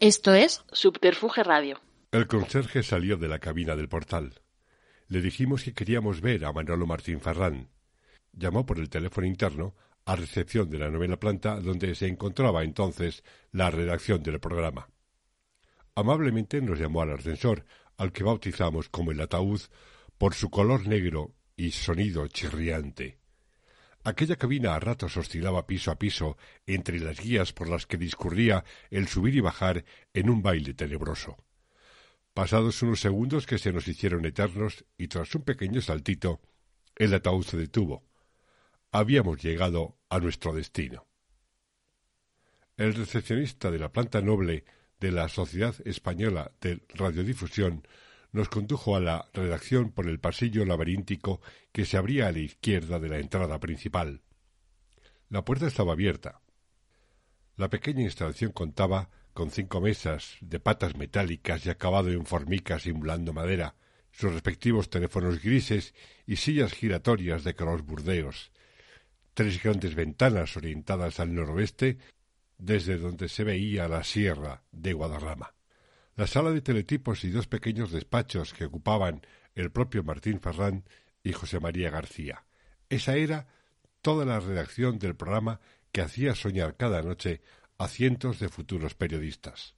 Esto es Subterfuge Radio. El conserje salió de la cabina del portal. Le dijimos que queríamos ver a Manolo Martín Farrán. Llamó por el teléfono interno a recepción de la novena planta donde se encontraba entonces la redacción del programa. Amablemente nos llamó al ascensor, al que bautizamos como el ataúd, por su color negro y sonido chirriante. Aquella cabina a ratos oscilaba piso a piso entre las guías por las que discurría el subir y bajar en un baile tenebroso. Pasados unos segundos que se nos hicieron eternos y tras un pequeño saltito, el ataúd se detuvo. Habíamos llegado a nuestro destino. El recepcionista de la planta noble de la Sociedad Española de Radiodifusión nos condujo a la redacción por el pasillo laberíntico que se abría a la izquierda de la entrada principal. La puerta estaba abierta. La pequeña instalación contaba con cinco mesas de patas metálicas y acabado en formicas simulando madera, sus respectivos teléfonos grises y sillas giratorias de color burdeos, tres grandes ventanas orientadas al noroeste desde donde se veía la sierra de Guadarrama. La sala de teletipos y dos pequeños despachos que ocupaban el propio Martín Ferrán y José María García. Esa era toda la redacción del programa que hacía soñar cada noche a cientos de futuros periodistas.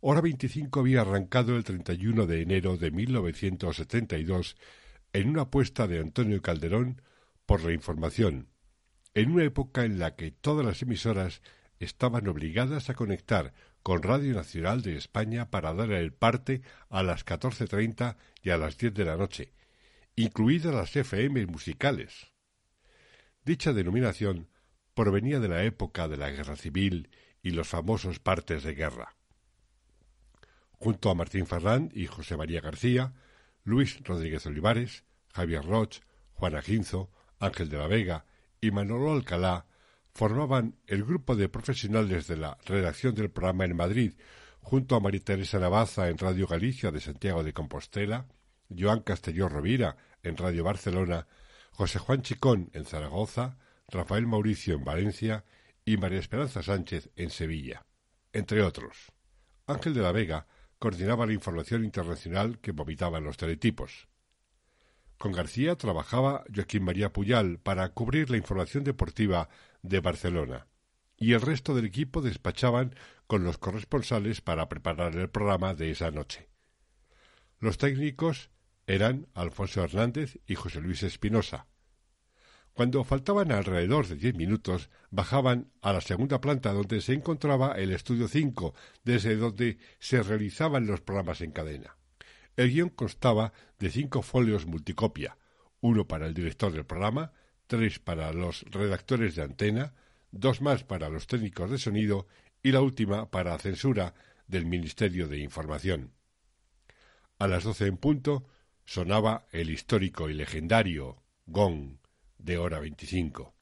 Hora 25 había arrancado el 31 de enero de 1972 en una apuesta de Antonio Calderón por la información, en una época en la que todas las emisoras estaban obligadas a conectar con Radio Nacional de España para dar el parte a las 14.30 y a las 10 de la noche, incluidas las FM musicales. Dicha denominación provenía de la época de la Guerra Civil y los famosos partes de guerra. Junto a Martín Ferrán y José María García, Luis Rodríguez Olivares, Javier Roch, Juana Ginzo, Ángel de la Vega y Manolo Alcalá formaban el grupo de profesionales de la redacción del programa en Madrid, junto a María Teresa Navaza en Radio Galicia de Santiago de Compostela, Joan Castelló Rovira en Radio Barcelona, José Juan Chicón en Zaragoza, Rafael Mauricio en Valencia y María Esperanza Sánchez en Sevilla, entre otros. Ángel de la Vega coordinaba la información internacional que vomitaban los teletipos. Con García trabajaba Joaquín María Puyal para cubrir la información deportiva de Barcelona, y el resto del equipo despachaban con los corresponsales para preparar el programa de esa noche. Los técnicos eran Alfonso Hernández y José Luis Espinosa. Cuando faltaban alrededor de diez minutos, bajaban a la segunda planta donde se encontraba el estudio 5, desde donde se realizaban los programas en cadena. El guion constaba de cinco folios multicopia, uno para el director del programa, tres para los redactores de antena, dos más para los técnicos de sonido y la última para censura del Ministerio de Información. A las doce en punto sonaba el histórico y legendario gong de hora veinticinco.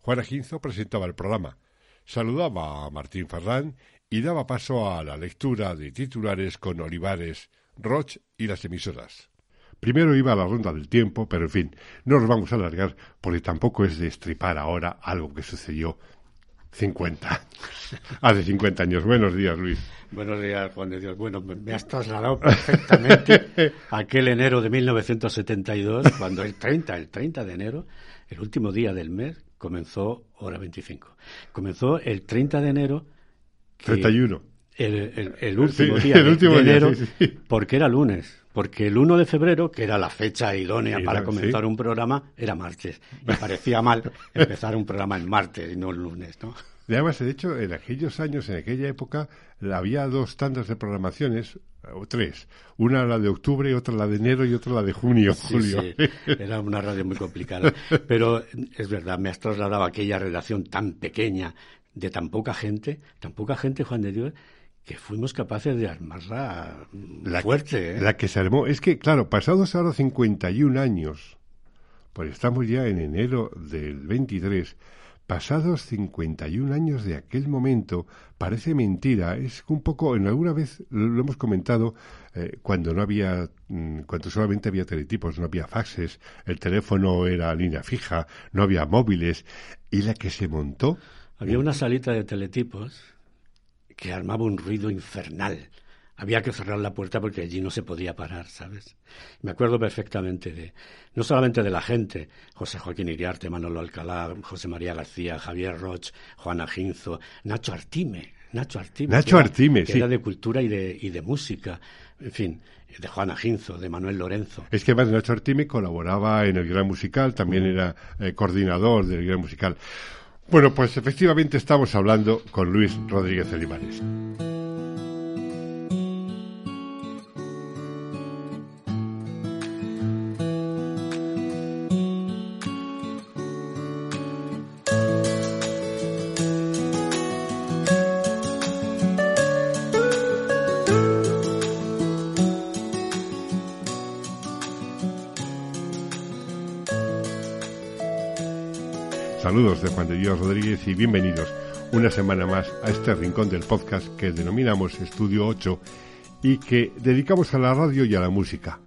Juana Ginzo presentaba el programa, saludaba a Martín Ferrán y daba paso a la lectura de titulares con Olivares, Roch y las emisoras. Primero iba a la ronda del tiempo, pero en fin, no nos vamos a alargar porque tampoco es de estripar ahora algo que sucedió 50, hace 50 años. Buenos días, Luis. Buenos días, Juan de Dios. Bueno, me has trasladado perfectamente aquel enero de 1972, cuando el 30, el 30 de enero, el último día del mes, comenzó hora 25. Comenzó el 30 de enero 31. El, el, último día de, enero, porque era lunes. Porque el 1 de febrero, que era la fecha idónea para comenzar un programa, era martes. Me parecía mal empezar un programa en martes y no el lunes, ¿no? Además, de hecho, en aquellos años, en aquella época, había dos tandas de programaciones, o tres. Una la de octubre, otra la de enero y otra la de junio, julio. Era una radio muy complicada. Pero es verdad, me has trasladado a aquella redacción tan pequeña, de tan poca gente, tan poca gente, Juan de Dios, que fuimos capaces de armarla la, fuerte. ¿eh? La que se armó. Es que, claro, pasados ahora 51 años, pues estamos ya en enero del 23, pasados 51 años de aquel momento, parece mentira. Es un poco, en alguna vez lo hemos comentado, eh, cuando no había, mm, cuando solamente había teletipos, no había faxes, el teléfono era línea fija, no había móviles, y la que se montó. Había una salita de teletipos que armaba un ruido infernal había que cerrar la puerta porque allí no se podía parar, ¿sabes? Me acuerdo perfectamente de, no solamente de la gente, José Joaquín Iriarte, Manolo Alcalá, José María García, Javier Roch, Juana Ginzo, Nacho Artime, Nacho Artime. Nacho Artime, sí. Era de cultura y de, y de música, en fin, de Juana Ginzo, de Manuel Lorenzo. Es que además Nacho Artime colaboraba en el Gran Musical, también era eh, coordinador del Gran Musical. Bueno, pues efectivamente estamos hablando con Luis Rodríguez Olivares. Bienvenidos una semana más a este rincón del podcast que denominamos Estudio 8 y que dedicamos a la radio y a la música.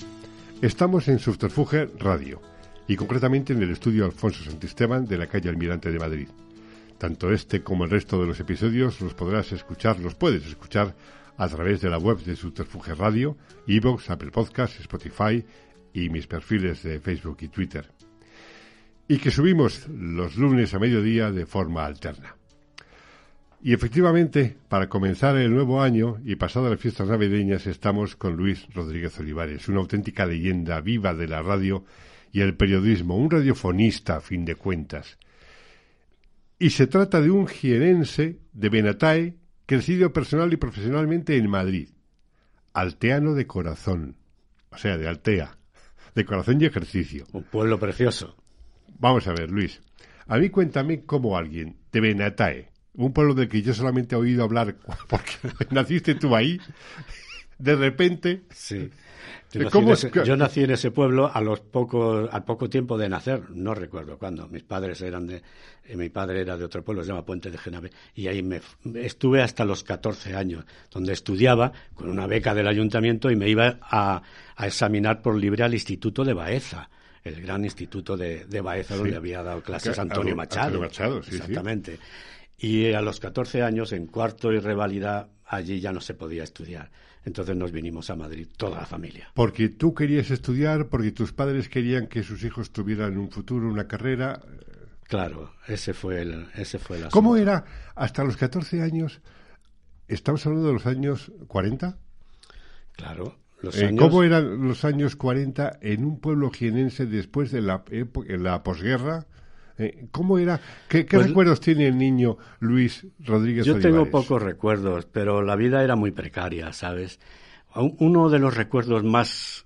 Estamos en Subterfuge Radio y concretamente en el estudio Alfonso Santisteban de la calle Almirante de Madrid. Tanto este como el resto de los episodios los podrás escuchar, los puedes escuchar a través de la web de Subterfuge Radio, Evox, Apple Podcasts, Spotify y mis perfiles de Facebook y Twitter y que subimos los lunes a mediodía de forma alterna. Y efectivamente, para comenzar el nuevo año y pasadas las fiestas navideñas, estamos con Luis Rodríguez Olivares, una auténtica leyenda viva de la radio y el periodismo, un radiofonista a fin de cuentas. Y se trata de un jienense de Benatae, crecido personal y profesionalmente en Madrid, alteano de corazón, o sea, de Altea, de corazón y ejercicio. Un pueblo precioso. Vamos a ver, Luis. A mí cuéntame cómo alguien de Benatae, un pueblo del que yo solamente he oído hablar porque naciste tú ahí, de repente. Sí. Yo nací, en ese pueblo a los pocos, al poco tiempo de nacer, no recuerdo cuándo. Mis padres eran de, eh, mi padre era de otro pueblo, se llama Puente de Genave, y ahí me estuve hasta los 14 años, donde estudiaba con una beca del ayuntamiento y me iba a, a examinar por libre al Instituto de Baeza el gran instituto de, de Baeza, donde había dado clases Antonio Machado. Machado sí, exactamente. Y a los 14 años, en cuarto y revalida, allí ya no se podía estudiar. Entonces nos vinimos a Madrid, toda la familia. Porque tú querías estudiar, porque tus padres querían que sus hijos tuvieran un futuro, una carrera. Claro, ese fue el, ese fue el ¿Cómo era hasta los 14 años? ¿Estamos hablando de los años 40? Claro, eh, ¿Cómo eran los años 40 en un pueblo jienense después de la, la posguerra? Eh, ¿Cómo era? ¿Qué, pues recuerdos tiene el niño Luis Rodríguez Yo tengo pocos recuerdos, pero la vida era muy precaria, ¿sabes? Uno de los recuerdos más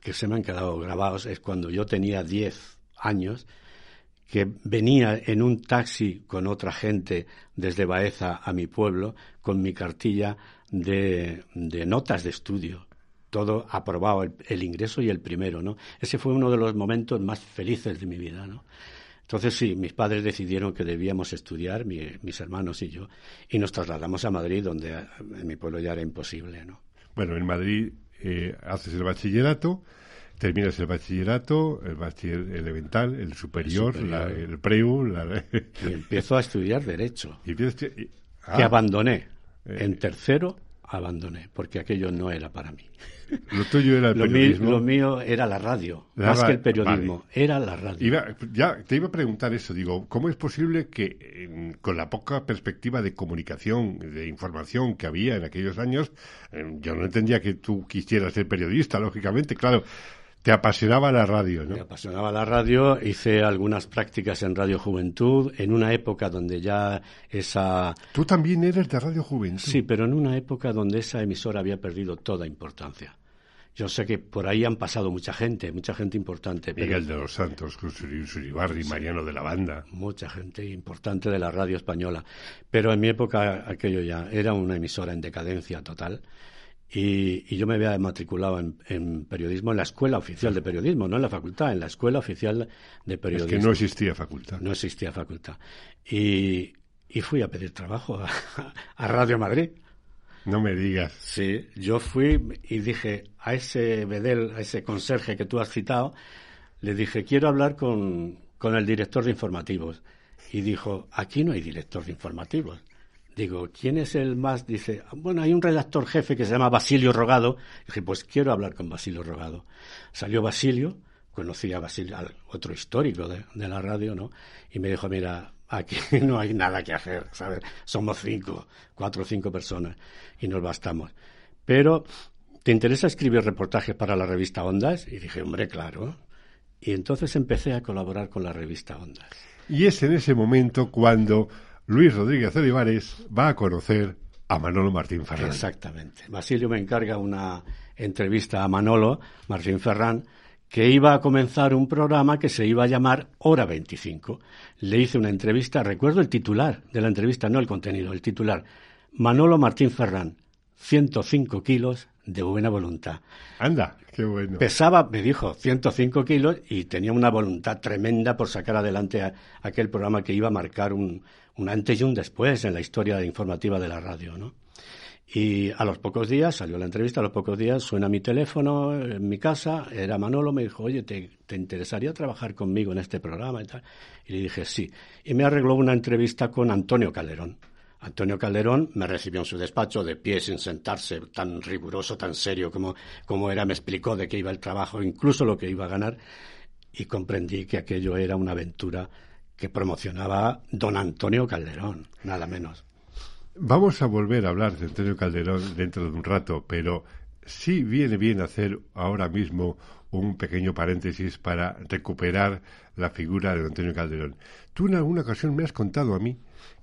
que se me han quedado grabados es cuando yo tenía 10 años, que venía en un taxi con otra gente desde Baeza a mi pueblo con mi cartilla de notas de estudio todo aprobado, el, ingreso y el primero, ¿no? Ese fue uno de los momentos más felices de mi vida, ¿no? Entonces sí, mis padres decidieron que debíamos estudiar, mis hermanos y yo, y nos trasladamos a Madrid, donde en mi pueblo ya era imposible, ¿no? Bueno, en Madrid eh, haces el bachillerato, terminas el bachillerato, el bachiller elemental, el superior, el, preu... y empiezo a estudiar Derecho, y, que ah. abandoné eh, en tercero abandoné, porque aquello no era para mí. Lo tuyo era el periodismo. lo mío era la radio, más que el periodismo, era la radio. ya te iba a preguntar eso, digo, ¿cómo es posible que con la poca perspectiva de comunicación, de información que había en aquellos años, em, yo no entendía que tú quisieras ser periodista, lógicamente, claro, te apasionaba la radio, ¿no? Me apasionaba la radio, hice algunas prácticas en Radio Juventud, en una época donde ya esa... Tú también eres de Radio Juventud. Sí, pero en una época donde esa emisora había perdido toda importancia. Yo sé que por ahí han pasado mucha gente, mucha gente importante. Miguel de los Santos, Cruz Uribarri, Mariano de la Banda. Mucha gente importante de la radio española. Pero en mi época aquello ya era una emisora en decadencia total Y, yo me había matriculado en, periodismo en la escuela oficial de periodismo, no en la facultad, en la escuela oficial de periodismo. Es que no existía facultad. No existía facultad. Y, fui a pedir trabajo a, Radio Madrid. No me digas. Sí, yo fui y dije a ese Bedel, a ese conserje que tú has citado, le dije, quiero hablar con, con el director de informativos. Y dijo, aquí no hay director de informativos. Digo, ¿quién es el más? Dice, bueno, hay un redactor jefe que se llama Basilio Rogado. Dije, pues quiero hablar con Basilio Rogado. Salió Basilio, conocí a Basilio, otro histórico de, la radio, ¿no? Y me dijo, mira, aquí no hay nada que hacer, ¿sabes? Somos cinco, cuatro o cinco personas y nos bastamos. Pero, ¿te interesa escribir reportajes para la revista Ondas? Y dije, hombre, claro. Y entonces empecé a colaborar con la revista Ondas. Y es en ese momento cuando Luis Rodríguez Olivares va a conocer a Manolo Martín Ferrán. Exactamente. Basilio me encarga una entrevista a Manolo Martín Ferrán que iba a comenzar un programa que se iba a llamar Hora 25. Le hice una entrevista, recuerdo el titular de la entrevista, no el contenido, el titular. Manolo Martín Ferrán, 105 kilos de buena voluntad. Anda, qué bueno. Pesaba, me dijo, 105 kilos y tenía una voluntad tremenda por sacar adelante aquel programa que iba a marcar un, un antes y un después en la historia informativa de la radio, ¿no? Y a los pocos días, salió la entrevista, a los pocos días suena mi teléfono en mi casa, era Manolo, me dijo, oye, ¿te, ¿te, interesaría trabajar conmigo en este programa y tal? Y le dije, sí. Y me arregló una entrevista con Antonio Calderón. Antonio Calderón me recibió en su despacho de pie sin sentarse, tan riguroso, tan serio como, como era, me explicó de qué iba el trabajo, incluso lo que iba a ganar, y comprendí que aquello era una aventura que promocionaba don Antonio Calderón, nada menos. Vamos a volver a hablar de Antonio Calderón dentro de un rato, pero sí viene bien hacer ahora mismo un pequeño paréntesis para recuperar la figura de Antonio Calderón. Tú en alguna ocasión me has contado a mí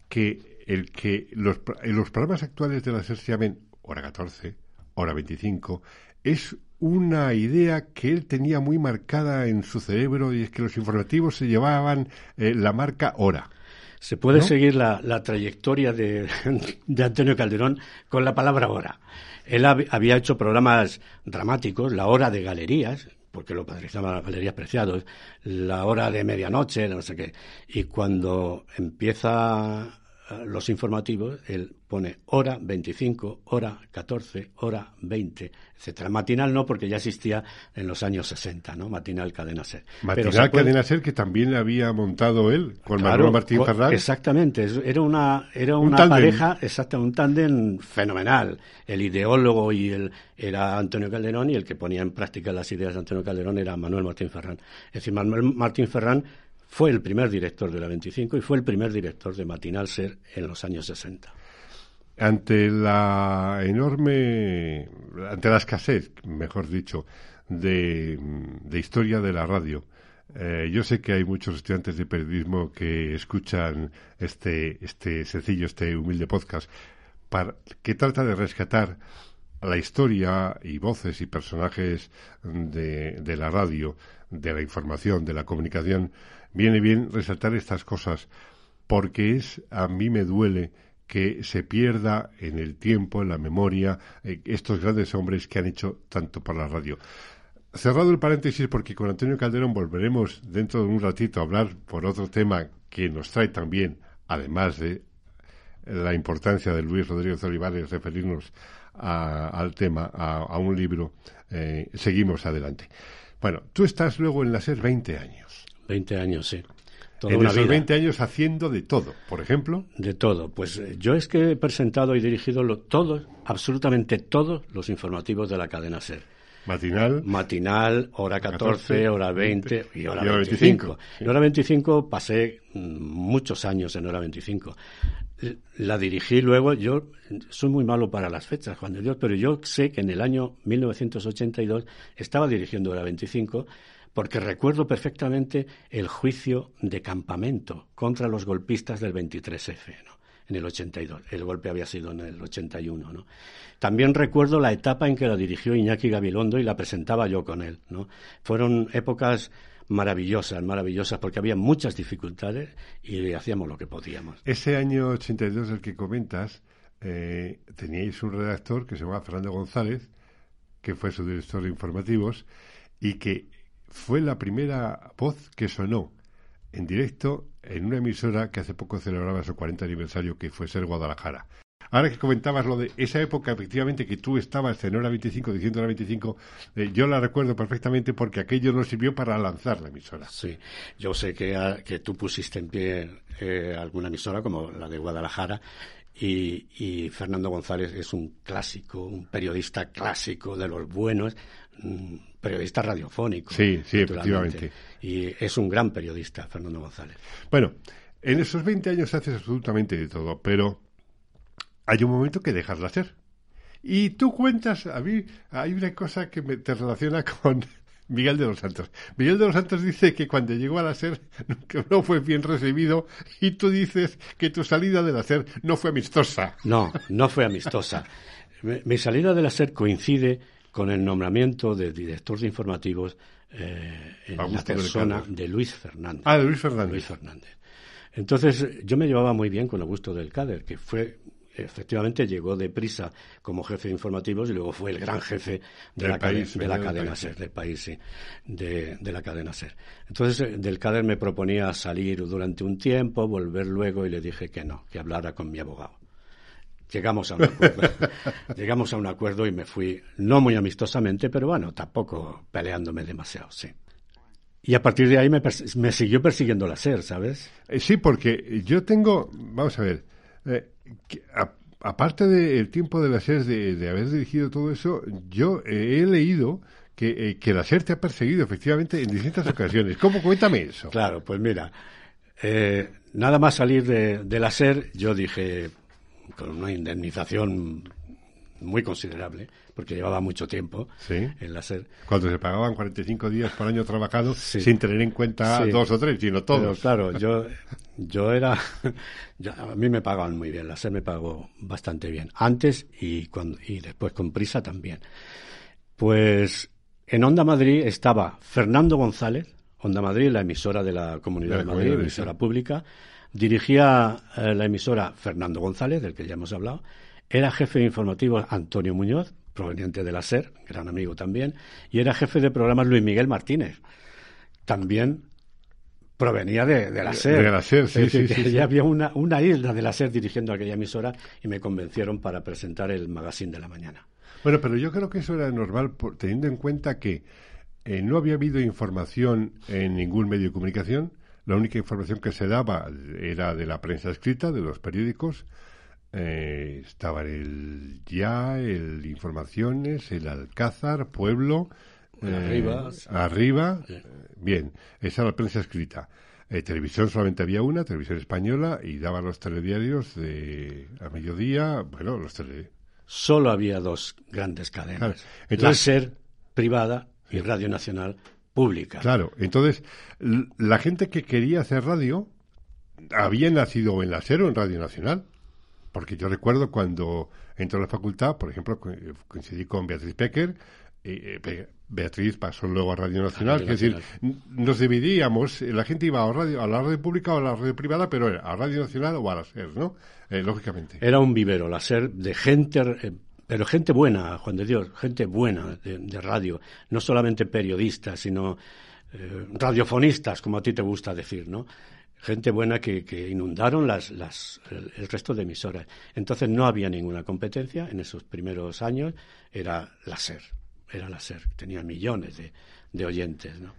que el que los, los programas actuales de la SER se llamen hora 14, hora 25, es una idea que él tenía muy marcada en su cerebro y es que los informativos se llevaban eh, la marca hora. Se puede seguir la, trayectoria de, Antonio Calderón con la palabra hora. Él había hecho programas dramáticos, La Hora de Galerías, porque lo padrizaban las Galerías Preciados, La Hora de Medianoche, no sé qué. Y cuando empieza los informativos, él pone hora 25, hora 14, hora 20, etcétera. Matinal no, porque ya existía en los años 60, ¿no? Matinal Cadena Ser. Matinal Cadena Ser que también había montado él con claro, Martín Ferrari. Exactamente, era una, era una pareja, exacto, un tándem fenomenal. El ideólogo y el era Antonio Calderón y el que ponía en práctica las ideas de Antonio Calderón era Manuel Martín Ferrán. Es decir, Manuel Martín Ferrán fue el primer director de la 25 y fue el primer director de Matinal Ser en los años 60. Ante la enorme, ante la escasez, mejor dicho, de, historia de la radio, eh, yo sé que hay muchos estudiantes de periodismo que escuchan este, este sencillo, este humilde podcast, para, que trata de rescatar la historia y voces y personajes de, de la radio, de la información, de la comunicación, viene bien resaltar estas cosas porque es a mí me duele que se pierda en el tiempo, en la memoria, eh, estos grandes hombres que han hecho tanto para la radio. Cerrado el paréntesis, porque con Antonio Calderón volveremos dentro de un ratito a hablar por otro tema que nos trae también, además de la importancia de Luis Rodríguez Olivares, referirnos al tema, a, un libro. Eh, seguimos adelante. Bueno, tú estás luego en la SER 20 años. 20 años, sí. Toda en esos 20 años haciendo de todo, por ejemplo. De todo. Pues eh, yo es que he presentado y dirigido lo, todos, absolutamente todos los informativos de la cadena SER. Matinal. Matinal, hora 14, hora 20, y hora, 25. En hora 25 pasé mm, muchos años en hora 25. La dirigí luego, yo soy muy malo para las fechas, Juan de Dios, pero yo sé que en el año 1982 estaba dirigiendo hora 25 porque recuerdo perfectamente el juicio de campamento contra los golpistas del 23F, ¿no? en el 82. El golpe había sido en el 81. ¿no? También recuerdo la etapa en que la dirigió Iñaki Gabilondo y la presentaba yo con él. ¿no? Fueron épocas maravillosas, maravillosas, porque había muchas dificultades y hacíamos lo que podíamos. Ese año 82 del que comentas, eh, teníais un redactor que se llamaba Fernando González, que fue su director de informativos, y que fue la primera voz que sonó en directo en una emisora que hace poco celebraba su 40 aniversario, que fue Ser Guadalajara. Ahora que comentabas lo de esa época, efectivamente, que tú estabas en hora 25, diciendo hora 25, eh, yo la recuerdo perfectamente porque aquello nos sirvió para lanzar la emisora. Sí, yo sé que, ah, que tú pusiste en pie eh, alguna emisora como la de Guadalajara y, Fernando González es un clásico, un periodista clásico de los buenos, periodista radiofónico. Sí, sí, efectivamente. Y es un gran periodista, Fernando González. Bueno, en esos 20 años haces absolutamente de todo, pero hay un momento que dejas de hacer. Y tú cuentas, a mí hay una cosa que me, te relaciona con Miguel de los Santos. Miguel de los Santos dice que cuando llegó a la SER no fue bien recibido y tú dices que tu salida de la SER no fue amistosa. No, no fue amistosa. Mi salida de la SER coincide con el nombramiento de director de informativos eh, en la persona de Luis Fernández. Ah, de Luis Fernández. Luis Fernández. Entonces, yo me llevaba muy bien con Augusto del Cader, que fue efectivamente llegó deprisa como jefe de informativos y luego fue el gran jefe de, la, de la, cadena SER, del país, sí, de, la cadena SER. Entonces, eh, del CADER me proponía salir durante un tiempo, volver luego y le dije que no, que hablara con mi abogado. Llegamos a un acuerdo, llegamos a un acuerdo y me fui, no muy amistosamente, pero bueno, tampoco peleándome demasiado, sí. Y a partir de ahí me, me siguió persiguiendo la SER, ¿sabes? Eh, sí, porque yo tengo, vamos a ver, eh, aparte del tiempo de la SER, de, haber dirigido todo eso, yo eh, he leído que, eh, que, la SER te ha perseguido efectivamente en distintas ocasiones. ¿Cómo? Cuéntame eso. Claro, pues mira, nada más salir de, de la SER, yo dije, con una indemnización muy considerable, porque llevaba mucho tiempo en la SER. Cuando se pagaban 45 días por año trabajado, sin tener en cuenta dos o tres, sino todos. claro, yo, yo era. a mí me pagaban muy bien, la SER me pagó bastante bien. Antes y, cuando, y después con prisa también. Pues en Onda Madrid estaba Fernando González, Onda Madrid, la emisora de la Comunidad de, Madrid, emisora pública. Dirigía eh, la emisora Fernando González, del que ya hemos hablado. Era jefe de informativos Antonio Muñoz, proveniente de la SER, gran amigo también, y era jefe de programas Luis Miguel Martínez, también provenía de, la SER. De la SER, sí, sí, sí, Ya había una, una isla de la SER dirigiendo aquella emisora y me convencieron para presentar el magazine de la mañana. Bueno, pero yo creo que eso era normal teniendo en cuenta que eh, no había habido información en ningún medio de comunicación. La única información que se daba era de la prensa escrita, de los periódicos, eh, estaban el Ya, el Informaciones, el Alcázar, Pueblo, arriba. Eh, arriba. Bien, esa era la prensa escrita. Eh, televisión solamente había una, televisión española, y daban los telediarios de a mediodía, bueno, los tele... Solo había dos grandes cadenas. la SER privada y Radio Nacional pública. Claro, entonces la gente que quería hacer radio había nacido en la SER o en Radio Nacional. Porque yo recuerdo cuando entró a la facultad, por ejemplo, coincidí con Beatriz Pecker, eh, Beatriz pasó luego a Radio Nacional, es decir, nos dividíamos, la gente iba a, radio, a la radio pública o a la radio privada, pero era a Radio Nacional o a la SER, ¿no? Eh, lógicamente. Era un vivero, la SER, de gente, eh, pero gente buena, Juan de Dios, gente buena de, radio, no solamente periodistas, sino radiofonistas, como a ti te gusta decir, ¿no? gente buena que, inundaron las, las, el, resto de emisoras. Entonces no había ninguna competencia en esos primeros años, era la SER, era la SER, tenía millones de, de oyentes. ¿no?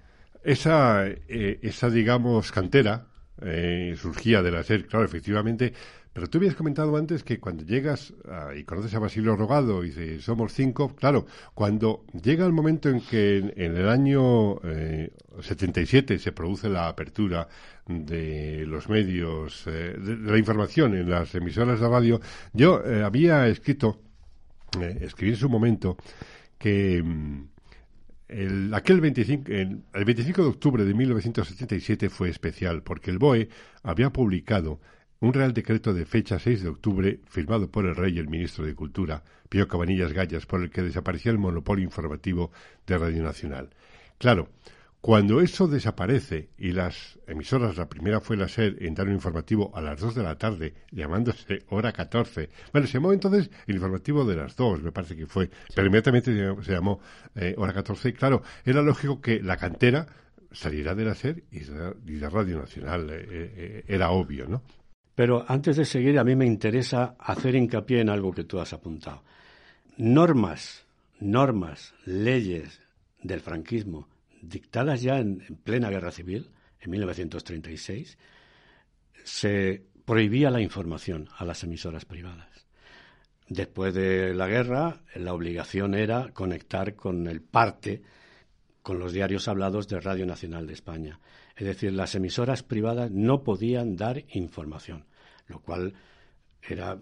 Esa, eh, esa, digamos, cantera eh, surgía de la SER, claro, efectivamente, pero tú habías comentado antes que cuando llegas y conoces a Basilio Rogado y dices, somos cinco, claro, cuando llega el momento en que en, el año 77 eh, se produce la apertura de los medios, eh, de, la información en las emisoras de radio, yo eh, había escrito, escribí en su momento, que mm, el, aquel 25, el 25 de octubre de 1977 fue especial porque el BOE había publicado un Real Decreto de fecha 6 de octubre, firmado por el Rey y el Ministro de Cultura, Pío Cabanillas Gallas, por el que desaparecía el monopolio informativo de Radio Nacional. Claro, Cuando eso desaparece y las emisoras, la primera fue la SER en dar informativo a las 2 de la tarde, llamándose hora 14. Bueno, se llamó entonces el informativo de las 2, me parece que fue, pero inmediatamente se llamó eh, hora 14. Y claro, era lógico que la cantera saliera de la SER y de, Radio Nacional, eh, eh, era obvio, ¿no? Pero antes de seguir, a mí me interesa hacer hincapié en algo que tú has apuntado. Normas, normas, leyes del franquismo dictadas ya en, plena guerra civil, en 1936, se prohibía la información a las emisoras privadas. Después de la guerra, la obligación era conectar con el parte, con los diarios hablados de Radio Nacional de España. Es decir, las emisoras privadas no podían dar información, lo cual era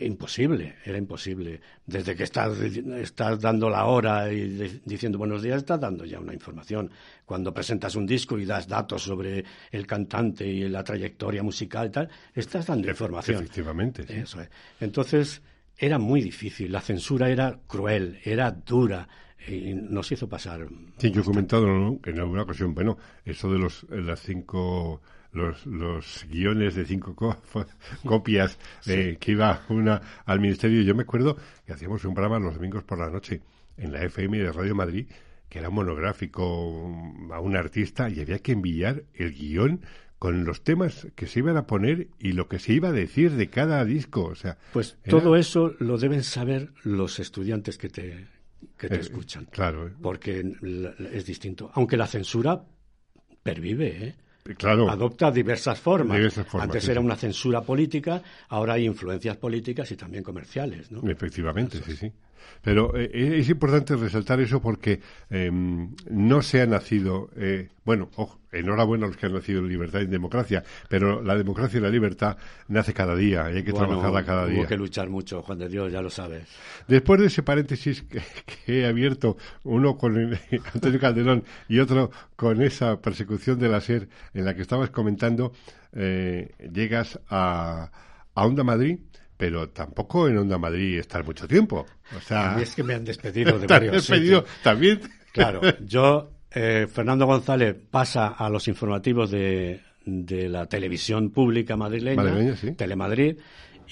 imposible, era imposible. Desde que estás, estás dando la hora y diciendo buenos días, estás dando ya una información. Cuando presentas un disco y das datos sobre el cantante y la trayectoria musical y tal, estás dando información. Efectivamente. Eso es. Entonces, era muy difícil, la censura era cruel, era dura, y nos hizo pasar. Sí, yo he comentado en alguna ocasión, bueno, eso de los, las cinco los, los guiones de cinco copias eh, que iba una al ministerio. Yo me acuerdo que hacíamos un programa los domingos por la noche en la FM de Radio Madrid, que era monográfico a un artista y había que enviar el guion con los temas que se iban a poner y lo que se iba a decir de cada disco. O sea, pues todo eso lo deben saber los estudiantes que te, que te eh, escuchan. Claro. Porque es distinto. Aunque la censura pervive, ¿eh? Claro. Adopta diversas formas. Antes era una censura política, ahora hay influencias políticas y también comerciales. ¿no? Efectivamente, sí, sí. Pero eh, es importante resaltar eso porque em, no se ha nacido, eh, bueno, enhorabuena a los que han nacido en libertad y en democracia, pero la democracia y la libertad nace cada día y hay que trabajarla cada día. Hay que luchar mucho, Juan de Dios, ya lo sabes. Después de ese paréntesis que, he abierto, uno con Antonio Calderón y otro con esa persecución de la SER en la que estabas comentando, eh, llegas a, a Onda Madrid pero tampoco en Onda Madrid estar mucho tiempo. O sea, es que me han despedido de varios despedido también. Claro, yo, eh, Fernando González pasa a los informativos de, de la televisión pública madrileña, Telemadrid,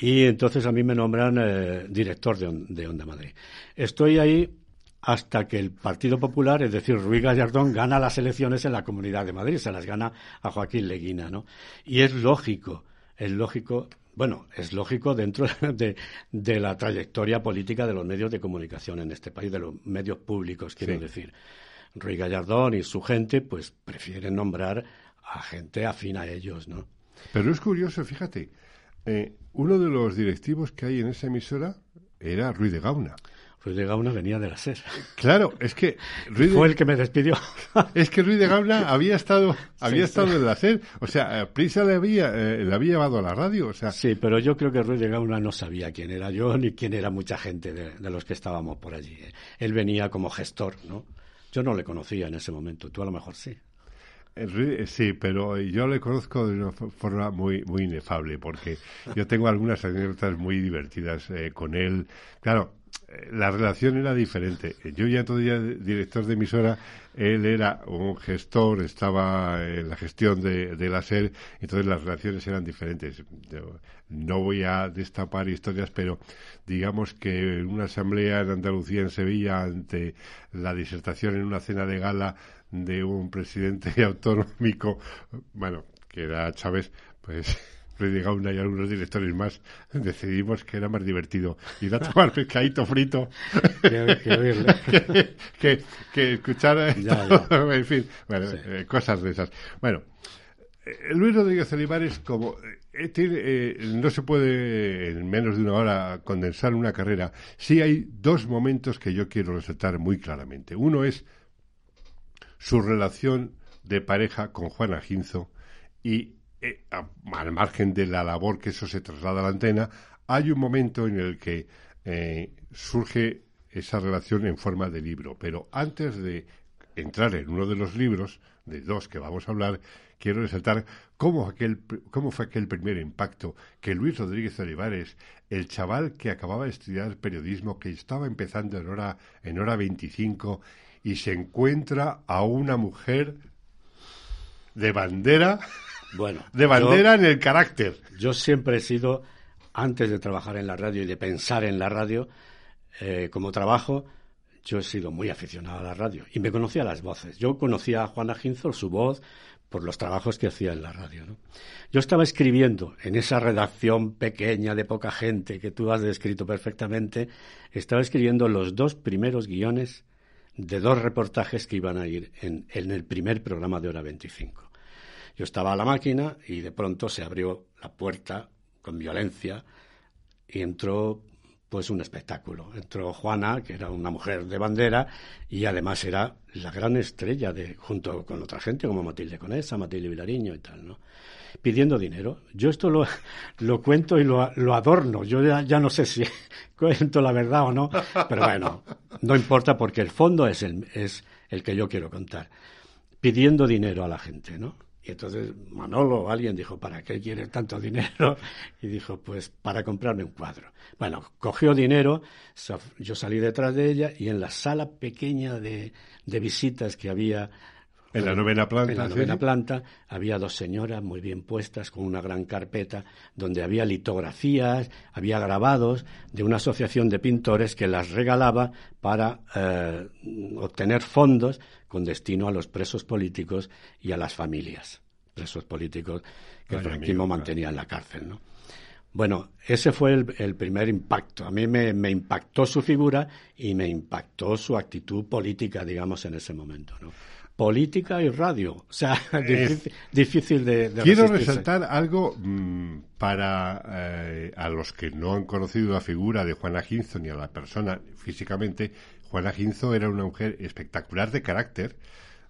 y entonces a mí me nombran eh, director de, de Onda Madrid. Estoy ahí hasta que el Partido Popular, es decir, Ruiz Gallardón, gana las elecciones en la Comunidad de Madrid, se las gana a Joaquín Leguina, ¿no? Y es lógico, es lógico bueno, es lógico dentro de, la trayectoria política de los medios de comunicación en este país, de los medios públicos, quiero decir. Ruy Gallardón y su gente, pues prefieren nombrar a gente afín a ellos, ¿no? Pero es curioso, fíjate, eh, uno de los directivos que hay en esa emisora era Ruiz de Gauna. Ruiz de Gauna venía de la SER. Claro, es que fue el que me despidió. es que Ruiz de Gauna había estado había estado en la SER, o sea, eh, Prisa le había eh, le había llevado a la radio, o sea. Sí, pero yo creo que Ruiz de Gauna no sabía quién era yo ni quién era mucha gente de, los que estábamos por allí. Eh. Él venía como gestor, ¿no? Yo no le conocía en ese momento, tú a lo mejor sí. Sí, pero yo le conozco de una forma muy muy inefable, porque yo tengo algunas anécdotas muy divertidas con él. Claro, la relación era diferente. Yo ya todavía director de emisora, él era un gestor, estaba en la gestión de, de la SER, entonces las relaciones eran diferentes. no voy a destapar historias, pero digamos que en una asamblea en Andalucía, en Sevilla, ante la disertación en una cena de gala de un presidente autonómico, bueno, que era Chávez, pues Freddy Gauna y algunos directores más, decidimos que era más divertido. Ir a tomar pescadito frito. Que, que, escuchar en fin, bueno, eh, cosas de esas. Bueno, eh, Luis Rodríguez Olivares, como eh, no se puede en menos de una hora condensar una carrera, sí hay dos momentos que yo quiero resaltar muy claramente. Uno es su relación de pareja con Juana Ginzo y eh, al margen de la labor que eso se traslada a la antena, hay un momento en el que eh, surge esa relación en forma de libro. Pero antes de entrar en uno de los libros, de dos que vamos a hablar, quiero resaltar cómo, cómo fue aquel primer impacto que Luis Rodríguez Olivares, el chaval que acababa de estudiar periodismo, que estaba empezando en hora, en hora 25 y se encuentra a una mujer de bandera, bueno, de bandera en el carácter. Yo siempre he sido, antes de trabajar en la radio y de pensar en la radio, eh, como trabajo, yo he sido muy aficionado a la radio y me conocía las voces. Yo conocía a Juana Ginzol, su voz, por los trabajos que hacía en la radio. Yo estaba escribiendo en esa redacción pequeña de poca gente que tú has descrito perfectamente, estaba escribiendo los dos primeros guiones de dos reportajes que iban a ir en, en el primer programa de Hora 25. Yo estaba a la máquina y de pronto se abrió la puerta con violencia y entró pues un espectáculo. Entró Juana, que era una mujer de bandera, y además era la gran estrella de, junto con otra gente como Matilde Conesa, Matilde Vilariño y tal, ¿no? Pidiendo dinero. Yo esto lo, lo cuento y lo, lo adorno. Yo ya, ya, no sé si cuento la verdad o no, pero bueno, no importa porque el fondo es el, es el que yo quiero contar. Pidiendo dinero a la gente, ¿no? Y entonces Manolo, alguien dijo, ¿para qué quiere tanto dinero? Y dijo, pues para comprarme un cuadro. Bueno, cogió dinero, yo salí detrás de ella y en la sala pequeña de, de visitas que había en la novena planta. En la novena planta había dos señoras muy bien puestas con una gran carpeta donde había litografías, había grabados de una asociación de pintores que las regalaba para eh, obtener fondos con destino a los presos políticos y a las familias. Presos políticos que el franquismo mantenía en la cárcel, ¿no? Bueno, ese fue el, primer impacto. A mí me, me, impactó su figura y me impactó su actitud política, digamos, en ese momento. ¿no? política y radio. O sea, difícil, de, Quiero resaltar algo mm, para eh, a los que no han conocido la figura de Juana Ginzo ni a la persona físicamente. Juana Ginzo era una mujer espectacular de carácter,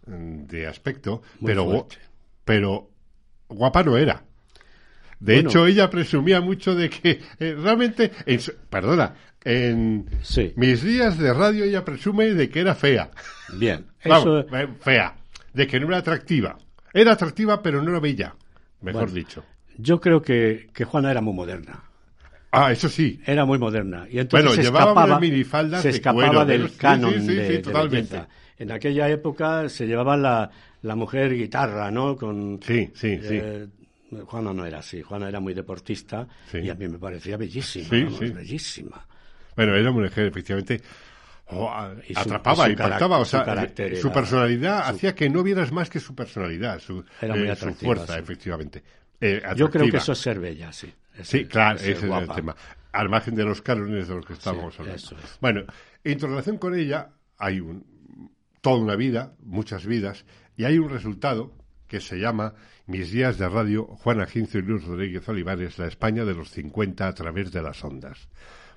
mm, de aspecto, pero, pero guapa no era. De hecho, ella presumía mucho de que eh, realmente, perdona, en mis días de radio ella presume de que era fea. Bien, eso... Eh, fea, de que no era atractiva. Era atractiva, pero no era bella, mejor dicho. Yo creo que, que Juana era muy moderna. Ah, eso sí. Era muy moderna. Y entonces bueno, se escapaba, minifaldas se escapaba del canon sí, sí, de, totalmente. en aquella época se llevaba la, la mujer guitarra, ¿no? Con, sí, sí, sí. Eh, Juana no era así. Juana era muy deportista y a mí me parecía bellísima. bellísima. Bueno, era una mujer, efectivamente, oh, atrapaba, impactaba, o sea, su personalidad hacía que no vieras más que su personalidad, su, eh, fuerza, efectivamente. Eh, Yo creo que eso es ser bella, sí. Sí, claro, ese es el tema. Al margen de los cánones de los que estamos hablando. Bueno, en relación con ella hay un, toda una vida, muchas vidas, y hay un resultado que se llama Mis días de radio, Juana Ginzo y Luis Rodríguez Olivares, la España de los 50 a través de las ondas.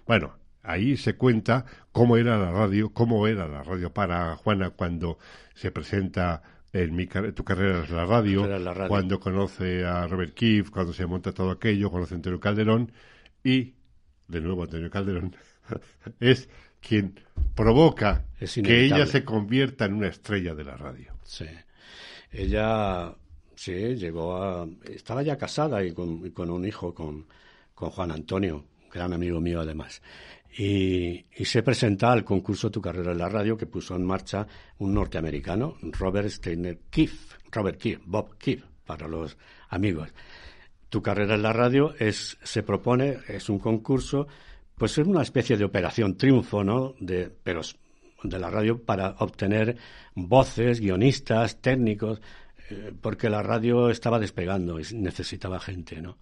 Bueno, ahí se cuenta cómo era la radio, cómo era la radio para Juana cuando se presenta en mi, tu carrera es la radio, cuando conoce a Robert Keefe, cuando se monta todo aquello, conoce a Antonio Calderón y, de nuevo Antonio Calderón, es quien provoca que ella se convierta en una estrella de la radio. Sí. Ella, sí, llegó a... Estaba ya casada y con, con un hijo con, con Juan Antonio, gran amigo mío además. Y, se presenta al concurso Tu carrera en la radio que puso en marcha un norteamericano, Robert Steiner Keefe, Robert Keefe, Bob Keefe, para los amigos. Tu carrera en la radio es, se propone, es un concurso, pues es una especie de operación triunfo, ¿no? De, pero de la radio para obtener voces, guionistas, técnicos, eh, porque la radio estaba despegando y necesitaba gente, ¿no?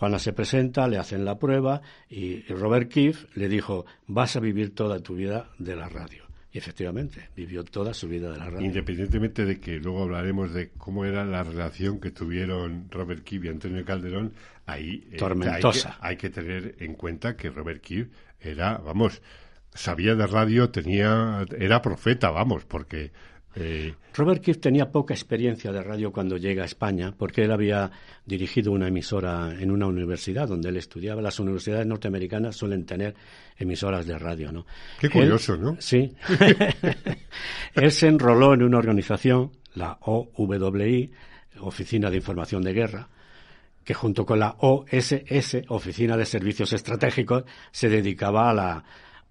Juana se presenta, le hacen la prueba y Robert Keefe le dijo, vas a vivir toda tu vida de la radio. Y efectivamente, vivió toda su vida de la radio. Independientemente de que luego hablaremos de cómo era la relación que tuvieron Robert Keefe y Antonio Calderón, ahí eh, Tormentosa. Hay, que, tener en cuenta que Robert Keefe era, vamos, sabía de radio, tenía, era profeta, vamos, porque eh, Robert Keefe tenía poca experiencia de radio cuando llega a España, porque él había dirigido una emisora en una universidad donde él estudiaba. Las universidades norteamericanas suelen tener emisoras de radio, ¿no? Qué curioso, ¿no? Sí. él se enroló en una organización, la OWI, Oficina de Información de Guerra, que junto con la OSS, Oficina de Servicios Estratégicos, se dedicaba a la,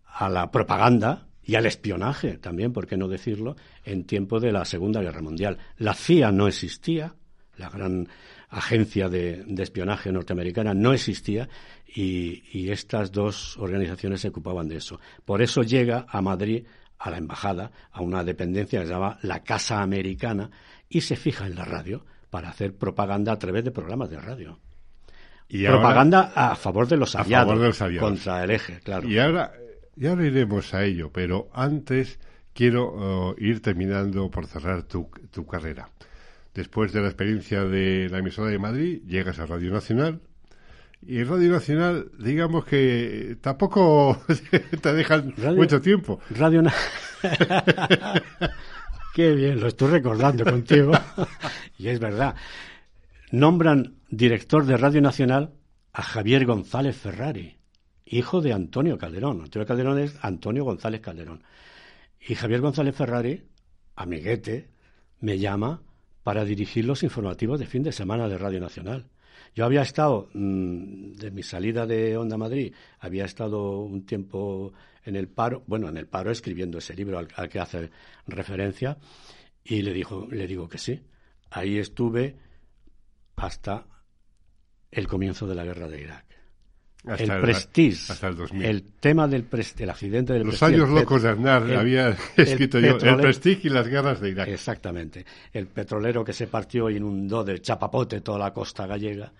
a la propaganda y al espionaje también, por qué no decirlo, en tiempo de la Segunda Guerra Mundial. La CIA no existía, la gran agencia de, espionaje norteamericana no existía y, estas dos organizaciones se ocupaban de eso. Por eso llega a Madrid, a la embajada, a una dependencia que se llama la Casa Americana y se fija en la radio para hacer propaganda a través de programas de radio. Y propaganda a favor de los aliados, contra el eje, claro. Y ahora ya ahora iremos a ello, pero antes quiero uh, ir terminando por cerrar tu, tu carrera. Después de la experiencia de la emisora de Madrid, llegas a Radio Nacional, y Radio Nacional, digamos que tampoco te dejan mucho tiempo. Radio Qué bien, lo estoy recordando contigo. y es verdad. Nombran director de Radio Nacional a Javier González Ferrari hijo de Antonio Calderón. Antonio Calderón es Antonio González Calderón. Y Javier González Ferrari, amiguete, me llama para dirigir los informativos de fin de semana de Radio Nacional. Yo había estado, mm, de mi salida de Onda Madrid, había estado un tiempo en el paro, bueno, en el paro escribiendo ese libro al, al que hace referencia, y le, dijo, le digo que sí. Ahí estuve hasta el comienzo de la guerra de Irak el, Prestige, el, tema del el accidente del Los años locos de Aznar, había escrito yo, el Prestige y las guerras de Irak. Exactamente. El petrolero que se partió y inundó de chapapote toda la costa gallega,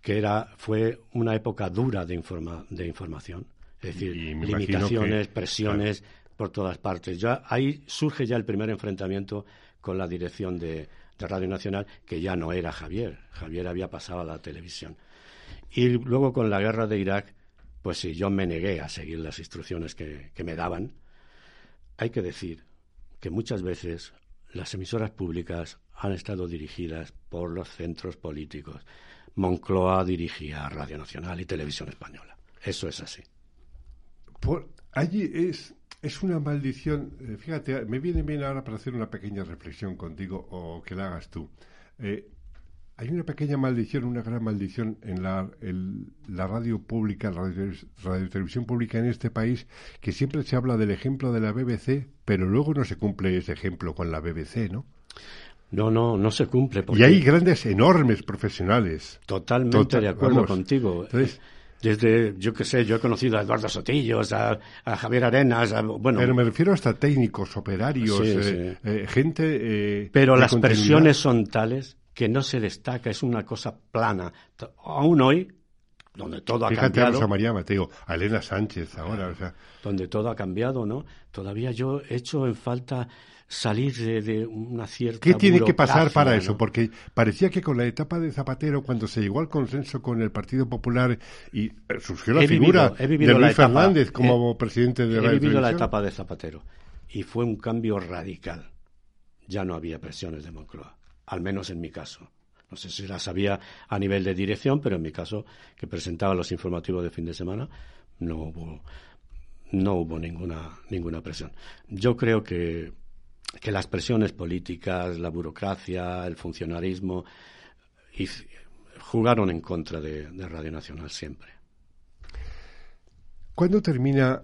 que era fue una época dura de, informa, de información. Es decir, limitaciones, presiones por todas partes. Ya ahí surge ya el primer enfrentamiento con la dirección de, de Radio Nacional, que ya no era Javier. Javier había pasado a la televisión y luego con la guerra de Irak, pues sí, yo me negué a seguir las instrucciones que, me daban. Hay que decir que muchas veces las emisoras públicas han estado dirigidas por los centros políticos. Moncloa dirigía Radio Nacional y Televisión Española. Eso es así. Por, allí es, es una maldición. Eh, fíjate, me viene bien ahora para hacer una pequeña reflexión contigo o que la hagas tú. Eh, hay una pequeña maldición, una gran maldición en la, la radio pública, la radio, televisión pública en este país, que siempre se habla del ejemplo de la BBC, pero luego no se cumple ese ejemplo con la BBC, ¿no? No, no, no se cumple. Y hay grandes, enormes profesionales. Totalmente de acuerdo contigo. desde, yo qué sé, yo he conocido a Eduardo Sotillos, a, Javier Arenas, bueno... Pero me refiero hasta técnicos, operarios, eh, eh, gente... Eh, Pero las presiones son tales que no se destaca, es una cosa plana. Aún hoy, donde todo ha cambiado. Fíjate a María Mateo, a Elena Sánchez ahora, o sea. Donde todo ha cambiado, ¿no? Todavía yo he hecho en falta salir de, una cierta. ¿Qué tiene que pasar para eso? Porque parecía que con la etapa de Zapatero, cuando se llegó al consenso con el Partido Popular y eh, surgió la figura de Luis Fernández como presidente de la He vivido la etapa de Zapatero y fue un cambio radical. Ya no había presiones de Moncloa al menos en mi caso. No sé si las había a nivel de dirección, pero en mi caso, que presentaba los informativos de fin de semana, no hubo, no hubo ninguna, ninguna presión. Yo creo que, que las presiones políticas, la burocracia, el funcionarismo, jugaron en contra de, de Radio Nacional siempre. ¿Cuándo termina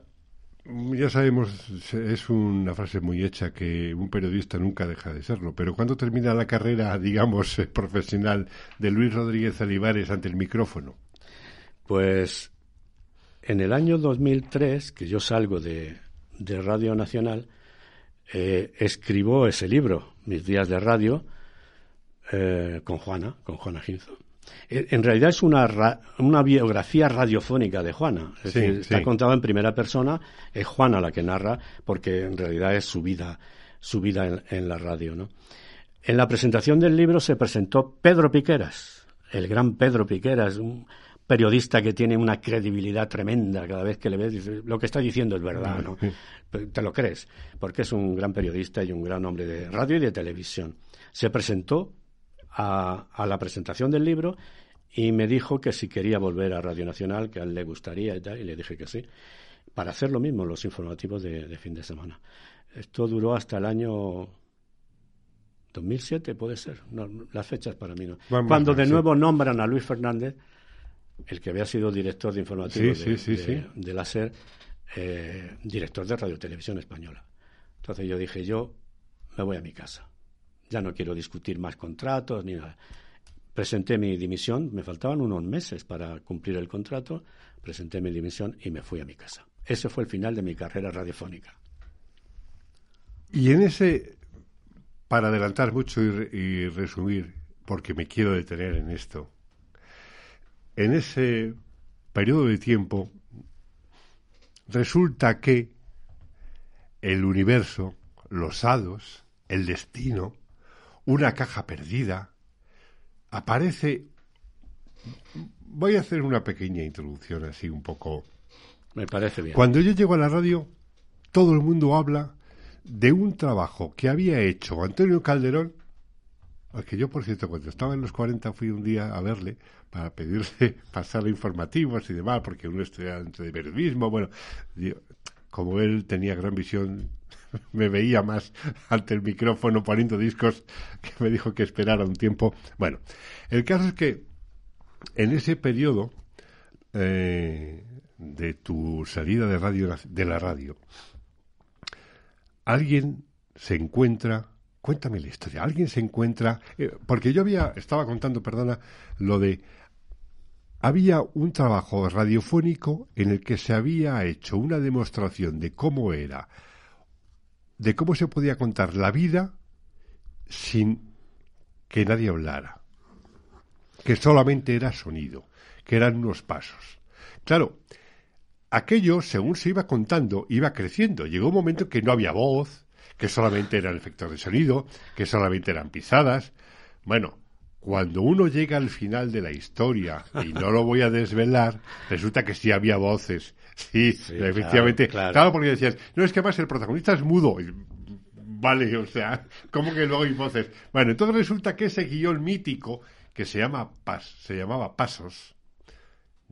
ya sabemos, es una frase muy hecha que un periodista nunca deja de serlo, pero ¿cuándo termina la carrera, digamos, eh, profesional de Luis Rodríguez Olivares ante el micrófono? Pues en el año 2003, que yo salgo de, Radio Nacional, eh, escribo ese libro, Mis días de radio, eh, con Juana, con Juana Ginzo. Eh, en realidad es una, una biografía radiofónica de Juana. Es decir, está contado en primera persona. Es Juana la que narra, porque en realidad es su vida, su vida en, la radio. ¿no? En la presentación del libro se presentó Pedro Piqueras, el gran Pedro Piqueras, un periodista que tiene una credibilidad tremenda. Cada vez que le ves, lo que está diciendo es verdad, ¿no? Te lo crees, porque es un gran periodista y un gran hombre de radio y de televisión. Se presentó a, la presentación del libro y me dijo que si quería volver a Radio Nacional, que a él le gustaría y tal, y le dije que sí, para hacer lo mismo los informativos de, fin de semana. Esto duró hasta el año 2007, puede ser. las fechas para mí no. Cuando de nuevo nombran a Luis Fernández, el que había sido director de informativos de, la SER, eh, director de Radio Televisión Española. Entonces yo dije, yo me voy a mi casa. Ya no quiero discutir más contratos ni nada. Presenté mi dimisión, me faltaban unos meses para cumplir el contrato, presenté mi dimisión y me fui a mi casa. Ese fue el final de mi carrera radiofónica. Y en ese, para adelantar mucho y, resumir, porque me quiero detener en esto, en ese periodo de tiempo, resulta que el universo, los hados, el destino, una caja perdida, aparece... Voy a hacer una pequeña introducción así un poco... Me parece bien. Cuando yo llego a la radio, todo el mundo habla de un trabajo que había hecho Antonio Calderón, al que yo, por cierto, cuando estaba en los 40 fui un día a verle para pedirle pasarle informativos y demás, porque uno estudiante de periodismo, bueno, como él tenía gran visión, me veía más ante el micrófono poniendo discos, que me dijo que esperara un tiempo. Bueno, el caso es que en ese periodo eh, de tu salida de radio de la radio, alguien se encuentra, cuéntame la historia, alguien se encuentra, eh, porque yo había, estaba contando, perdona, lo de, había un trabajo radiofónico en el que se había hecho una demostración de cómo era, de cómo se podía contar la vida sin que nadie hablara, que solamente era sonido, que eran unos pasos. Claro, aquello, según se iba contando, iba creciendo. Llegó un momento que no había voz, que solamente eran efectos de sonido, que solamente eran pisadas. Bueno, cuando uno llega al final de la historia, y no lo voy a desvelar, resulta que sí había voces. Sí, efectivamente. Claro, porque decías, no, es que además el protagonista es mudo. Vale, o sea, ¿cómo que luego hay voces? Bueno, entonces resulta que ese guion mítico, que se, llama Pas, se llamaba Pasos,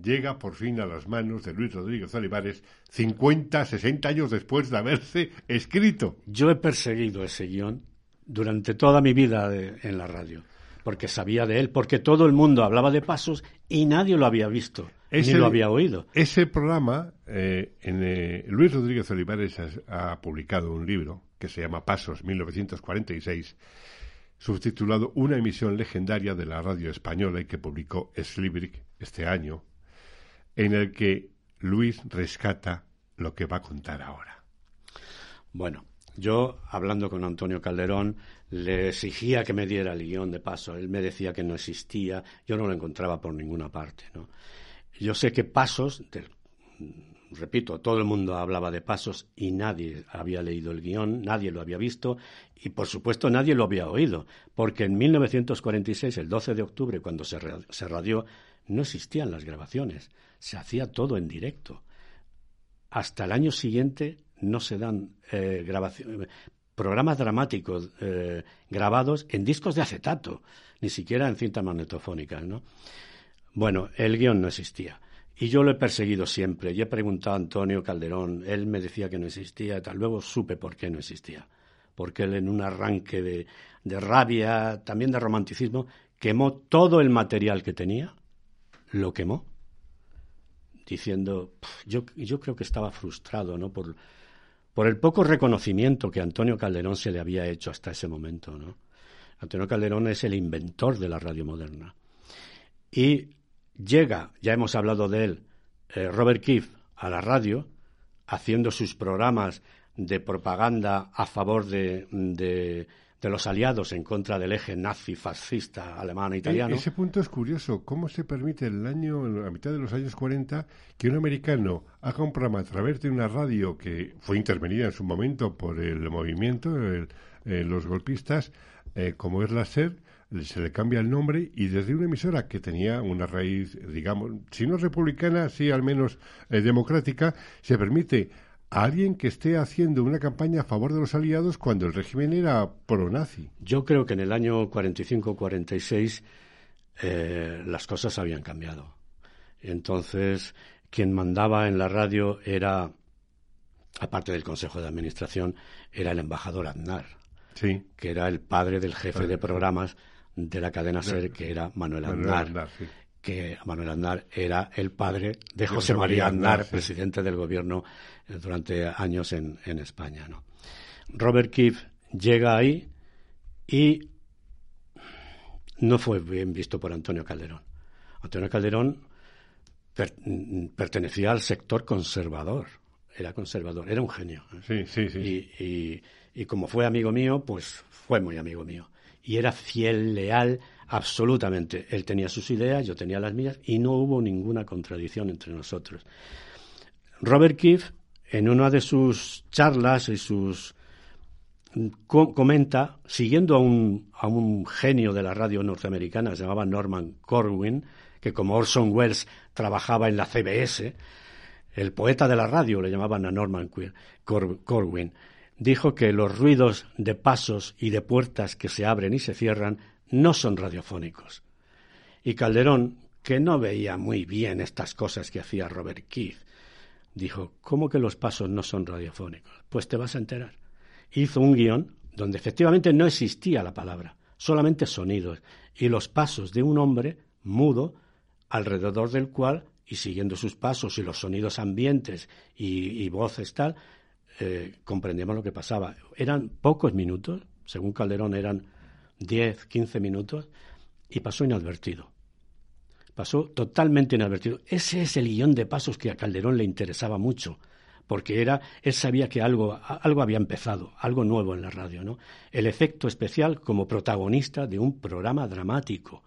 llega por fin a las manos de Luis Rodríguez Olivares 50, 60 años después de haberse escrito. Yo he perseguido ese guion durante toda mi vida en la radio, porque sabía de él, porque todo el mundo hablaba de pasos y nadie lo había visto, ni lo había oído. Ese programa, eh, en, eh, Luis Rodríguez Olivares ha, publicado un libro que se llama Pasos 1946 subtitulado Una emisión legendaria de la radio española y que publicó Slibrick este año, en el que Luis rescata lo que va a contar ahora. Bueno, yo, hablando con Antonio Calderón, le exigía que me diera el guion de paso. Él me decía que no existía, yo no lo encontraba por ninguna parte. ¿no? Yo sé que pasos, repito, todo el mundo hablaba de pasos y nadie había leído el guion, nadie lo había visto y, por supuesto, nadie lo había oído, porque en 1946, el 12 de octubre, cuando se, se radió, no existían las grabaciones se hacía todo en directo. Hasta el año siguiente no se dan eh, grabaciones, programas dramáticos eh, grabados en discos de acetato, ni siquiera en cintas magnetofónicas, ¿no? Bueno, el guion no existía. Y yo lo he perseguido siempre. Y he preguntado a Antonio Calderón, él me decía que no existía y tal. Luego supe por qué no existía. Porque él, en un arranque de, de rabia, también de romanticismo, quemó todo el material que tenía, lo quemó diciendo, yo, yo creo que estaba frustrado, ¿no? Por, por el poco reconocimiento que Antonio Calderón se le había hecho hasta ese momento, ¿no? Antonio Calderón es el inventor de la radio moderna. Y llega, ya hemos hablado de él, eh, Robert Keefe a la radio, haciendo sus programas de propaganda a favor de, de los aliados en contra del eje nazi, fascista, alemán e italiano. Ese punto es curioso. ¿Cómo se permite el año, a mitad de los años 40, que un americano haga un programa a través de una radio que fue intervenida en su momento por el movimiento, eh, los golpistas, eh, como es la SER, se le cambia el nombre y desde una emisora que tenía una raíz, digamos, si no republicana, sí al menos eh, democrática, se permite a alguien que esté haciendo una campaña a favor de los aliados cuando el régimen era pro-nazi. Yo creo que en el año 45-46 eh, las cosas habían cambiado. Entonces, quien mandaba en la radio era, aparte del Consejo de Administración, era el embajador Aznar, sí. que era el padre del jefe de programas de la cadena SER, que era Manuel Aznar. Que Manuel Aznar era el padre de José, María Aznar, presidente del gobierno eh, durante años en, en España. ¿no? Robert Keefe llega ahí y no fue bien visto por Antonio Calderón. Antonio Calderón pertenecía al sector conservador, era conservador, era un genio. ¿eh? Sí, sí, sí. Y, como fue amigo mío, pues fue muy amigo mío. Y era fiel, leal, absolutamente. Él tenía sus ideas, yo tenía las mías, y no hubo ninguna contradicción entre nosotros. Robert Keefe, en una de sus charlas y sus comenta, siguiendo a un, a un genio de la radio norteamericana, se llamaba Norman Corwin, que como Orson Welles trabajaba en la CBS, el poeta de la radio le llamaban a Norman Corwin, dijo que los ruidos de pasos y de puertas que se abren y se cierran no son radiofónicos. Y Calderón, que no veía muy bien estas cosas que hacía Robert Keith, dijo, ¿cómo que los pasos no son radiofónicos? Pues te vas a enterar hizo un guion donde efectivamente no existía la palabra, solamente sonidos y los pasos de un hombre mudo alrededor del cual, y siguiendo sus pasos y los sonidos ambientes y, voces tal, eh, comprendíamos lo que pasaba. Eran pocos minutos, según Calderón eran 10, 15 minutos, y pasó inadvertido. Pasó totalmente inadvertido. Ese es el guion de pasos que a Calderón le interesaba mucho porque era, él sabía que algo, algo había empezado, algo nuevo en la radio, ¿no? El efecto especial como protagonista de un programa dramático.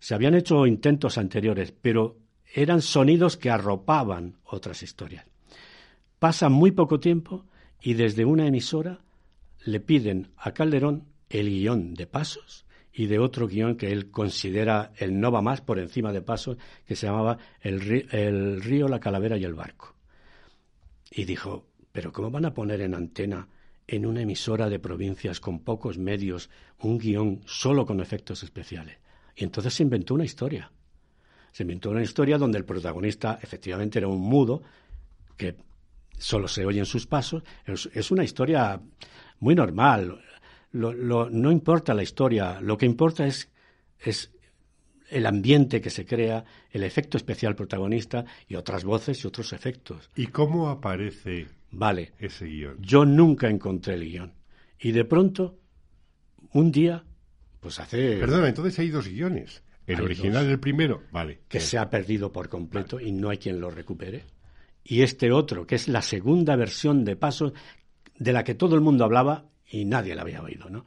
Se habían hecho intentos anteriores, pero eran sonidos que arropaban otras historias. Pasa muy poco tiempo y desde una emisora le piden a Calderón el guion de pasos y de otro guion que él considera el no va más por encima de pasos, que se llamaba el río, la calavera y el barco. Y dijo, pero ¿cómo van a poner en antena en una emisora de provincias con pocos medios un guion solo con efectos especiales? Y entonces se inventó una historia. Se inventó una historia donde el protagonista efectivamente era un mudo que solo se oyen sus pasos. Es, una historia muy normal. No importa la historia, lo que importa es, es el ambiente que se crea, el efecto especial protagonista y otras voces y otros efectos. ¿Y cómo aparece vale, ese guion? Yo nunca encontré el guion. Y de pronto, un día, pues hace... Perdona, entonces hay dos guiones. El original, el primero, vale. Que se ha perdido por completo y no hay quien lo recupere. Y este otro, que es la segunda versión de Paso, de la que todo el mundo hablaba y nadie la había oído, ¿no?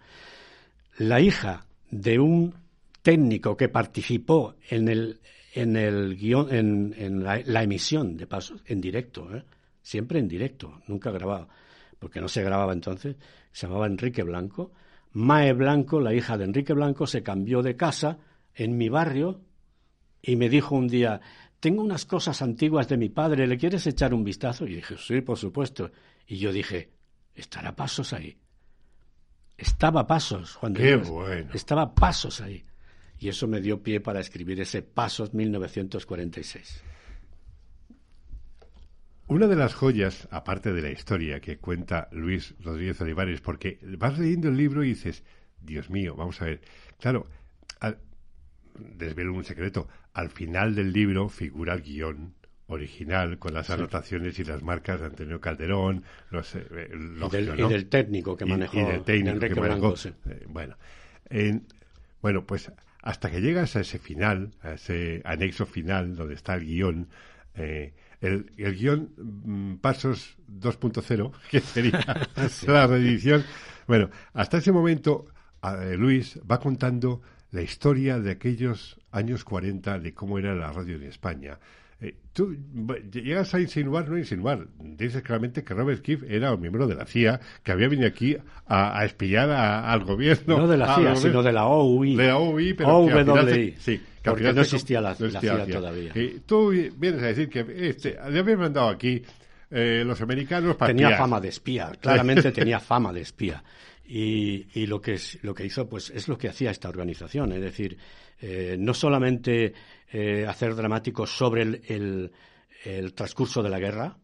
La hija de un técnico que participó en el, en el guion, en, la, emisión de pasos, en directo, ¿eh? siempre en directo, nunca grabado, porque no se grababa entonces, se llamaba Enrique Blanco. Mae Blanco, la hija de Enrique Blanco, se cambió de casa en mi barrio y me dijo un día, tengo unas cosas antiguas de mi padre, ¿le quieres echar un vistazo? Y dije, sí, por supuesto. Y yo dije, ¿estará Pasos ahí? Estaba Pasos, Juan de Qué bueno. Estaba Pasos ahí y eso me dio pie para escribir ese Pasos 1946. Una de las joyas, aparte de la historia que cuenta Luis Rodríguez Olivares, porque vas leyendo el libro y dices, Dios mío, vamos a ver, claro, desvelo un secreto, al final del libro figura el guion original con las anotaciones y las marcas de Antonio Calderón, los, eh, y, del, técnico que manejó, y, del técnico que manejó. Eh, bueno, bueno, pues hasta que llegas a ese final, a ese anexo final donde está el guion, eh, el, el, guion mm, Pasos 2.0, que sería la reedición. Bueno, hasta ese momento eh, Luis va contando la historia de aquellos años 40 de cómo era la radio en España. Eh, tú llegas a insinuar, no insinuar, dices claramente que Robert Keefe era un miembro de la CIA que había venido aquí a, a espiar al gobierno. No de la CIA, sino de la OUI. De la OUI, pero que sí, porque no existía la, CIA, todavía. Y tú vienes a decir que este, le habían mandado aquí eh, los americanos para Tenía fama de espía, claramente tenía fama de espía. Y, y, lo que es, lo que hizo pues es lo que hacía esta organización es decir eh, no solamente eh, hacer dramáticos sobre el, transcurso de la guerra,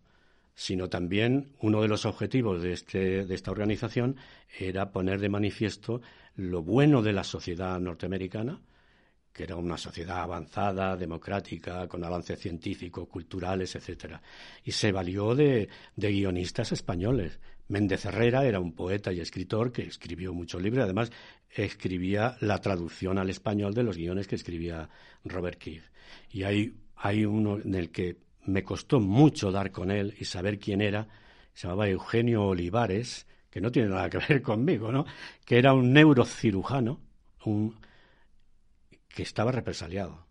sino también uno de los objetivos de, este, de esta organización era poner de manifiesto lo bueno de la sociedad norteamericana, que era una sociedad avanzada, democrática, con avances científicos, culturales, etcétera. Y se valió de, guionistas españoles. Méndez Herrera era un poeta y escritor que escribió muchos libros, además escribía la traducción al español de los guiones que escribía Robert Keefe. Y hay, hay uno en el que me costó mucho dar con él y saber quién era, se llamaba Eugenio Olivares, que no tiene nada que ver conmigo, ¿no? Que era un neurocirujano, un que estaba represaliado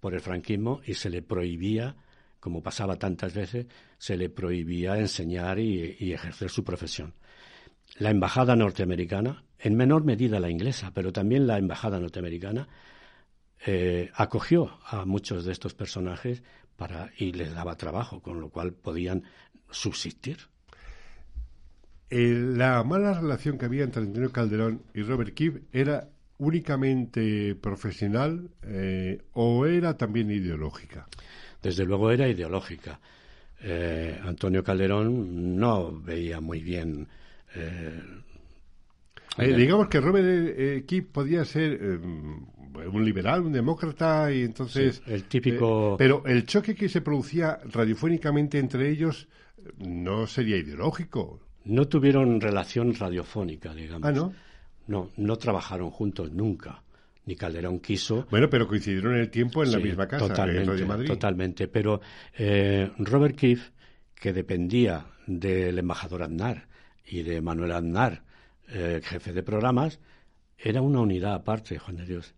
por el franquismo y se le prohibía, como pasaba tantas veces, se le prohibía enseñar y, ejercer su profesión. La embajada norteamericana, en menor medida la inglesa, pero también la embajada norteamericana, eh, acogió a muchos de estos personajes para, y les daba trabajo, con lo cual podían subsistir. Eh, la mala relación que había entre Antonio Calderón y Robert Keefe era únicamente profesional eh, o era también ideológica? Desde luego era ideológica. Eh, Antonio Calderón no veía muy bien. Eh, digamos que Robert Key podía ser un liberal, un demócrata y entonces. el típico. pero el choque que se producía radiofónicamente entre ellos no sería ideológico. No tuvieron relación radiofónica, digamos. Ah, ¿no? No, no trabajaron juntos nunca. Ni Calderón quiso. Bueno, pero coincidieron en el tiempo en la misma casa, totalmente, en Madrid. Totalmente. Pero eh, Robert Keefe, que dependía del embajador Aznar y de Manuel Aznar, eh, jefe de programas, era una unidad aparte, Juan de Dios.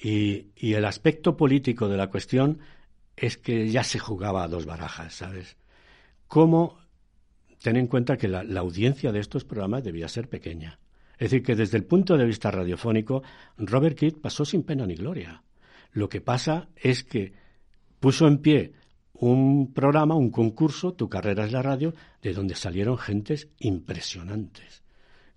Y, y, el aspecto político de la cuestión es que ya se jugaba a dos barajas, ¿sabes? ¿Cómo? Ten en cuenta que la, la audiencia de estos programas debía ser pequeña. Es decir, que desde el punto de vista radiofónico, Robert Kidd pasó sin pena ni gloria. Lo que pasa es que puso en pie un programa, un concurso, Tu carrera es la radio, de donde salieron gentes impresionantes,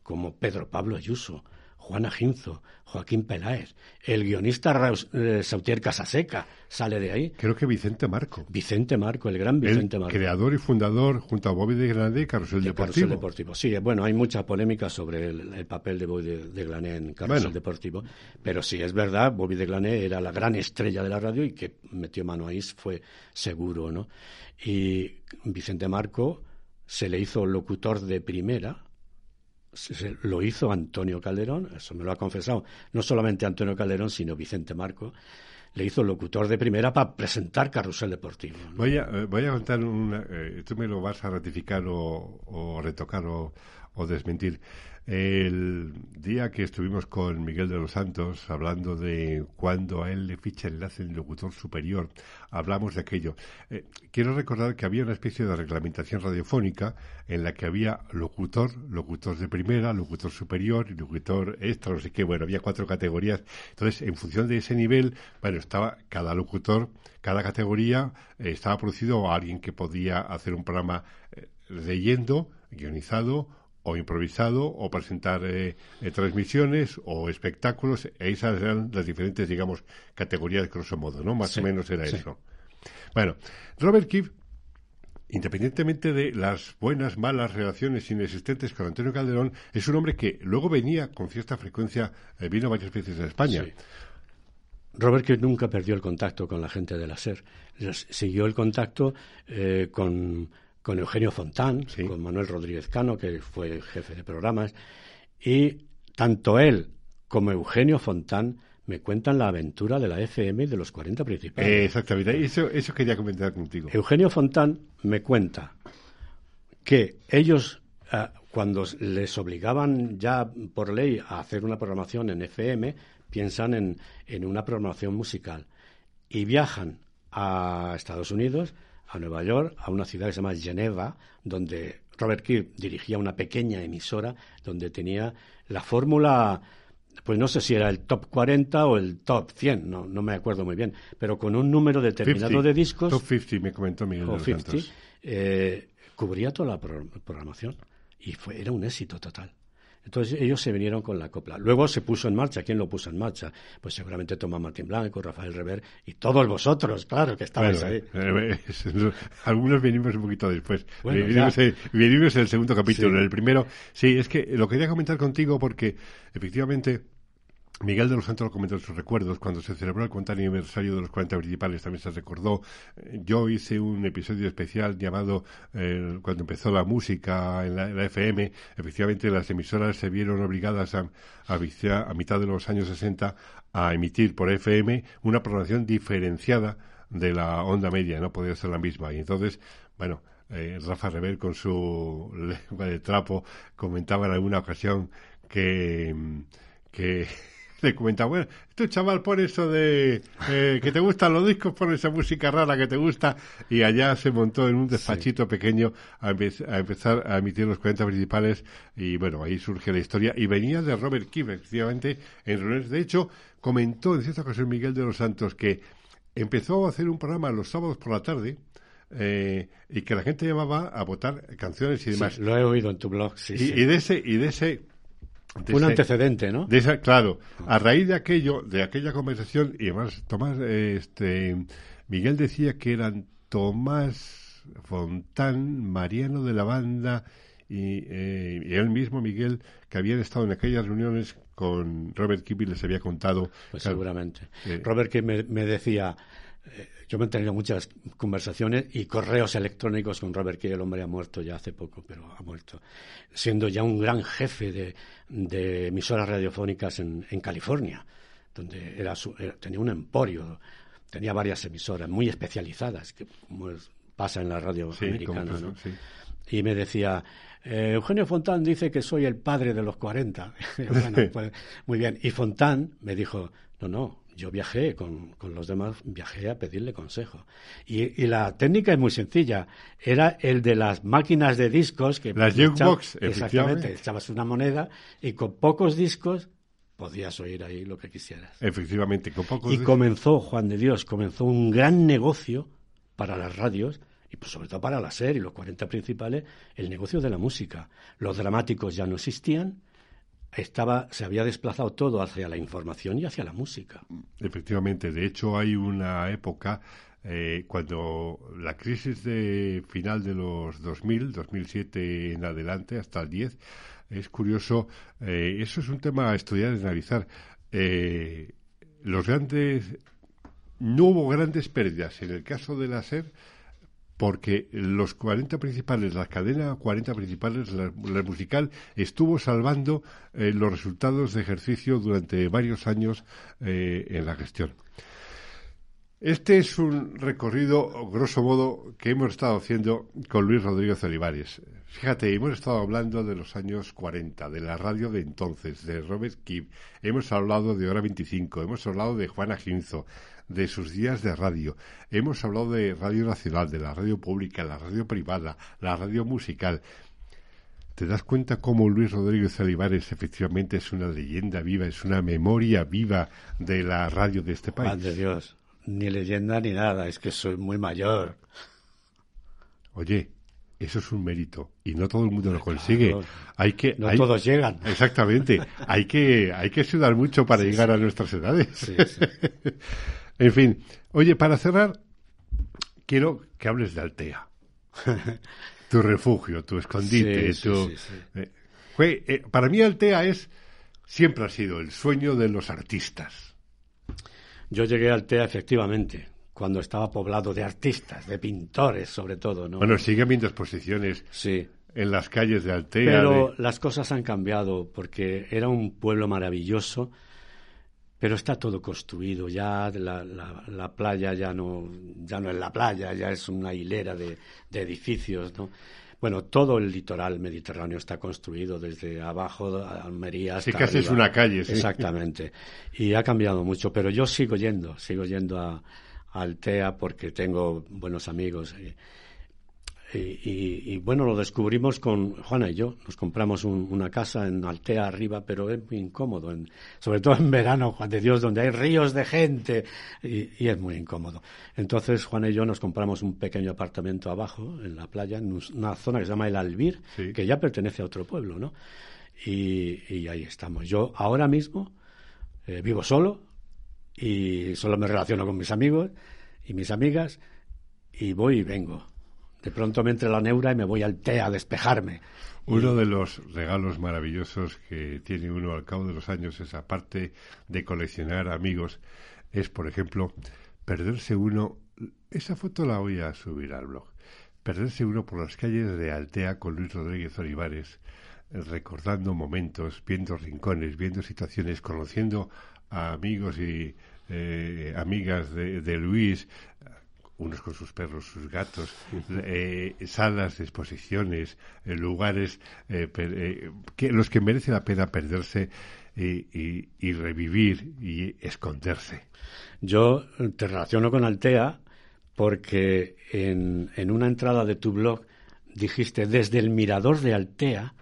como Pedro Pablo Ayuso, Juana Ginzo, Joaquín Peláez, el guionista eh, Sautier Casaseca sale de ahí. Creo que Vicente Marco. Vicente Marco, el gran Vicente Marco. Creador y fundador, junto a Bobby de Glané, Carrusel Deportivo. Deportivo. Sí, bueno, hay mucha polémica sobre el, papel de Bobby de, Glané en Carrusel Deportivo, pero sí, es verdad, Bobby de Glané era la gran estrella de la radio y que metió mano ahí fue seguro, ¿no? Y Vicente Marco se le hizo locutor de primera lo hizo Antonio Calderón, eso me lo ha confesado, no solamente Antonio Calderón, sino Vicente Marco, le hizo locutor de primera para presentar Carrusel Deportivo. Voy, a, eh, voy a contar una, eh, tú me lo vas a ratificar o, retocar o, o desmentir. El día que estuvimos con Miguel de los Santos hablando de cuando a él le ficha enlace en locutor superior, hablamos de aquello. Eh, quiero recordar que había una especie de reglamentación radiofónica en la que había locutor, locutor de primera, locutor superior y locutor extra, no sé qué, bueno, había cuatro categorías. Entonces, en función de ese nivel, bueno, estaba cada locutor, cada categoría, eh, estaba producido a alguien que podía hacer un programa eh, leyendo, guionizado o improvisado o presentar eh, eh, transmisiones o espectáculos. Esas eran las diferentes, digamos, categorías, grosso modo, ¿no? Más o menos era eso. Bueno, Robert Keefe, independientemente de las buenas, malas relaciones inexistentes con Antonio Calderón, es un hombre que luego venía con cierta frecuencia, eh, vino varias veces a España. Robert Keefe nunca perdió el contacto con la gente de la SER. Siguió el contacto con con Eugenio Fontán, con Manuel Rodríguez Cano, que fue jefe de programas, y tanto él como Eugenio Fontán me cuentan la aventura de la FM de los 40 principales. Eh, exactamente, eso, eso quería comentar contigo. Eugenio Fontán me cuenta que ellos, eh, cuando les obligaban ya por ley a hacer una programación en FM, piensan en, en una programación musical y viajan a Estados Unidos a Nueva York, a una ciudad que se llama Geneva, donde Robert Kirk dirigía una pequeña emisora donde tenía la fórmula, pues no sé si era el top 40 o el top 100, no, no me acuerdo muy bien, pero con un número determinado de discos. Top 50, me comentó Miguel o 50, eh, cubría toda la programación y fue, era un éxito total. Entonces ellos se vinieron con la copla. Luego se puso en marcha. ¿Quién lo puso en marcha? Pues seguramente Tomás Martín Blanco, Rafael Rever y todos vosotros, claro, que estabais ahí. Eh, eh, algunos venimos un poquito después. venimos, en el segundo capítulo. En el primero, sí, es que lo quería comentar contigo porque efectivamente Miguel de los Santos lo comentó en sus recuerdos. Cuando se celebró el 40 aniversario de los 40 principales también se recordó. Eh, yo hice un episodio especial llamado eh, Cuando empezó la música en la, FM. Efectivamente, las emisoras se vieron obligadas a, a, mitad de los años 60 a emitir por FM una programación diferenciada de la onda media. No podía ser la misma. Y entonces, bueno, eh, Rafa Rever con su lengua de trapo comentaba en alguna ocasión que que le comentaba, bueno, este chaval pone eso de eh, que te gustan los discos, pone esa música rara que te gusta, y allá se montó en un despachito pequeño a, empezar a emitir los 40 principales, y bueno, ahí surge la historia, y venía de Robert Keefe, efectivamente, en reuniones. De hecho, comentó en cierta ocasión Miguel de los Santos que empezó a hacer un programa los sábados por la tarde, eh, y que la gente llamaba a votar canciones y demás. lo he oído en tu blog, sí. y de ese, y de ese un antecedente, ¿no? claro, a raíz de aquello, de aquella conversación, y además Tomás, este, Miguel decía que eran Tomás Fontán, Mariano de la Banda y, eh, él mismo, Miguel, que habían estado en aquellas reuniones con Robert y les había contado. Pues seguramente. Robert Kipp me, decía, yo me he tenido muchas conversaciones y correos electrónicos con Robert que el hombre ha muerto ya hace poco, pero ha muerto, siendo ya un gran jefe de, emisoras radiofónicas en, California, donde era, tenía un emporio, tenía varias emisoras muy especializadas, que como pasa en la radio americana, ¿no? Y me decía, eh, Eugenio Fontán dice que soy el padre de los 40. bueno, pues, muy bien. Y Fontán me dijo, no, no, yo viajé con, los demás, viajé a pedirle consejo. Y, la técnica es muy sencilla. Era el de las máquinas de discos que... Las jukebox, Exactamente. Echabas una moneda y con pocos discos podías oír ahí lo que quisieras. Efectivamente, con pocos Y comenzó, Juan de Dios, comenzó un gran negocio para las radios y pues sobre todo para la SER y los 40 principales, el negocio de la música. Los dramáticos ya no existían estaba, se había desplazado todo hacia la información y hacia la música. Efectivamente, de hecho hay una época eh, cuando la crisis de final de los 2000, 2007 en adelante, hasta el 10, es curioso, eh, eso es un tema a estudiar y analizar. Eh, los grandes, no hubo grandes pérdidas. En el caso de la SER, porque los 40 principales, la cadena 40 principales, la, musical, estuvo salvando eh, los resultados de ejercicio durante varios años eh, en la gestión. Este es un recorrido, grosso modo, que hemos estado haciendo con Luis Rodríguez Olivares. Fíjate, hemos estado hablando de los años 40, de la radio de entonces, de Robert Kibb, hemos hablado de Hora 25, hemos hablado de Juana Ginzo, de sus días de radio. Hemos hablado de Radio Nacional, de la radio pública, la radio privada, la radio musical. ¿Te das cuenta cómo Luis Rodríguez Olivares efectivamente es una leyenda viva, es una memoria viva de la radio de este país? de Dios, ni leyenda ni nada, es que soy muy mayor. Oye, eso es un mérito y no todo el mundo lo consigue. Hay que no todos llegan. Exactamente. hay que hay que sudar mucho para llegar a nuestras edades. Sí, En fin, oye, para cerrar, quiero que hables de Altea. tu refugio, tu escondite, tu... Eh, eh, para mí Altea es, siempre ha sido el sueño de los artistas. Yo llegué a Altea efectivamente, cuando estaba poblado de artistas, de pintores sobre todo, ¿no? Bueno, sigue habiendo exposiciones sí. en las calles de Altea. Pero las cosas han cambiado porque era un pueblo maravilloso pero está todo construido ya la, la, playa ya no ya no es la playa ya es una hilera de, edificios no bueno todo el litoral mediterráneo está construido desde abajo Almería hasta sí casi es una calle sí. exactamente. Y ha cambiado mucho pero yo sigo yendo sigo yendo a, a Altea porque tengo buenos amigos eh, y, bueno, lo descubrimos con Juana y yo. Nos compramos una casa en Altea arriba, pero es muy incómodo, sobre todo en verano, Juan de Dios, donde hay ríos de gente y, es muy incómodo. Entonces Juana y yo nos compramos un pequeño apartamento abajo, en la playa, en una zona que se llama El Albir, que ya pertenece a otro pueblo, ¿no? Y, ahí estamos. Yo ahora mismo eh, vivo solo y solo me relaciono con mis amigos y mis amigas y voy y vengo De pronto me entra la neura y me voy al té a despejarme. Uno de los regalos maravillosos que tiene uno al cabo de los años es, aparte de coleccionar amigos, es, por ejemplo, perderse uno. Esa foto la voy a subir al blog. Perderse uno por las calles de Altea con Luis Rodríguez Olivares, recordando momentos, viendo rincones, viendo situaciones, conociendo a amigos y eh, amigas de, Luis, unos con sus perros, sus gatos, eh, salas de exposiciones, eh, lugares que los que merece la pena perderse y, y, revivir y esconderse. Yo te relaciono con Altea porque en, en una entrada de tu blog dijiste desde el mirador de Altea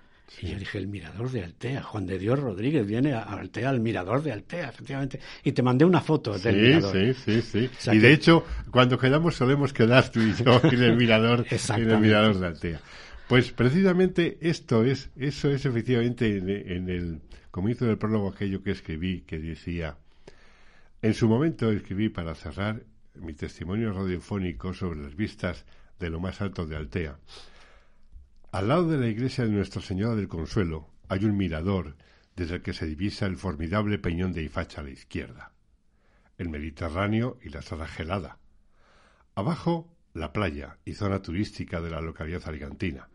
y yo dije, el mirador de Altea, Juan de Dios Rodríguez viene a Altea, al mirador de Altea, efectivamente. Y te mandé una foto del mirador. Sí, sí, sí. y de hecho, cuando quedamos solemos quedar tú y yo en el mirador, en el mirador de Altea. Pues precisamente esto es, eso es efectivamente en, en el comienzo del prólogo aquello que escribí, que decía, en su momento escribí para cerrar mi testimonio radiofónico sobre las vistas de lo más alto de Altea. Al lado de la iglesia de Nuestra Señora del Consuelo hay un mirador desde el que se divisa el formidable peñón de Ifacha a la izquierda, el Mediterráneo y la sala gelada. Abajo, la playa y zona turística de la localidad alicantina.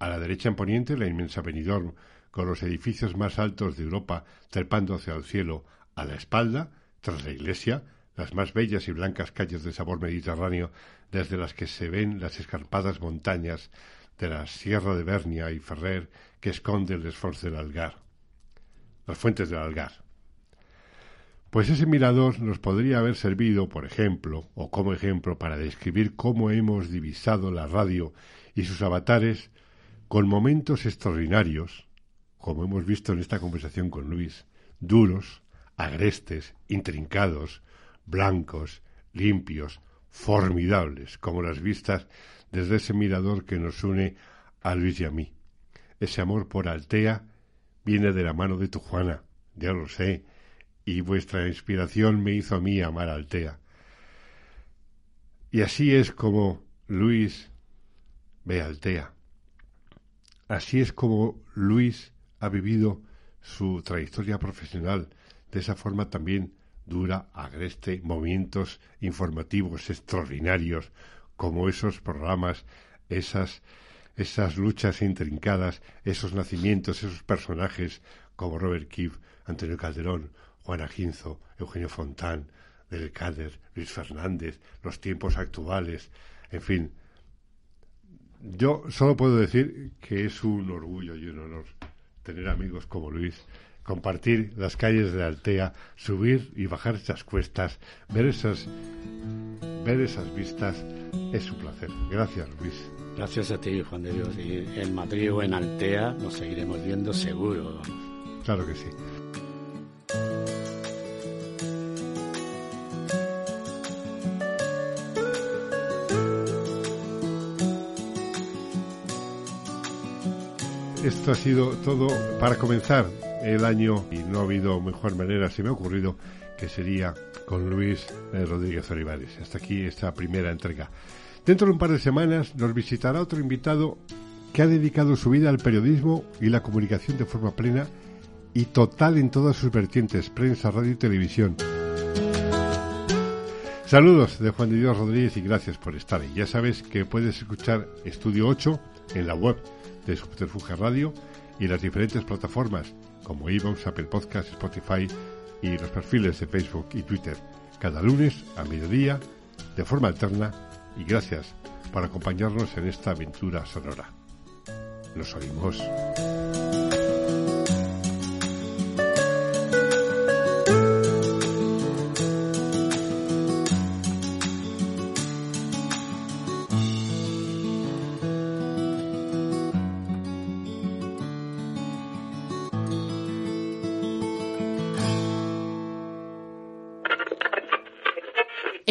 A la derecha en poniente, la inmensa Benidorm, con los edificios más altos de Europa trepando hacia el cielo. A la espalda, tras la iglesia, las más bellas y blancas calles de sabor mediterráneo, desde las que se ven las escarpadas montañas de la Sierra de Bernia y Ferrer que esconde el esfuerzo del Algar, las fuentes del Algar. Pues ese mirador nos podría haber servido, por ejemplo, o como ejemplo, para describir cómo hemos divisado la radio y sus avatares con momentos extraordinarios, como hemos visto en esta conversación con Luis, duros, agrestes, intrincados, blancos, limpios, formidables, como las vistas desde ese mirador que nos une a Luis y a mí. Ese amor por Altea viene de la mano de tu Juana, ya lo sé, y vuestra inspiración me hizo a mí amar a Altea. Y así es como Luis ve a Altea. Así es como Luis ha vivido su trayectoria profesional, de esa forma también dura, agreste, movimientos informativos extraordinarios, como esos programas, esas, esas luchas intrincadas, esos nacimientos, esos personajes como Robert Keefe, Antonio Calderón, Juan Aginzo, Eugenio Fontán, Del Cader, Luis Fernández, los tiempos actuales, en fin. Yo solo puedo decir que es un orgullo y un honor tener amigos como Luis, compartir las calles de Altea, subir y bajar esas cuestas, ver esas, ver esas vistas es un placer. Gracias, Luis. Gracias a ti, Juan de Dios. Y en Madrid o en Altea nos seguiremos viendo seguro. Claro que sí. Esto ha sido todo para comenzar el año y no ha habido mejor manera, se me ha ocurrido, que sería con Luis eh, Rodríguez Olivares. Hasta aquí esta primera entrega. Dentro de un par de semanas nos visitará otro invitado que ha dedicado su vida al periodismo y la comunicación de forma plena y total en todas sus vertientes, prensa, radio y televisión. Saludos de Juan de Dios Rodríguez y gracias por estar. Ya sabes que puedes escuchar Estudio 8 en la web de Subterfuge Radio y las diferentes plataformas como Evox, Apple Podcasts, Spotify y los perfiles de Facebook y Twitter cada lunes a mediodía de forma alterna y gracias por acompañarnos en esta aventura sonora. Nos oímos.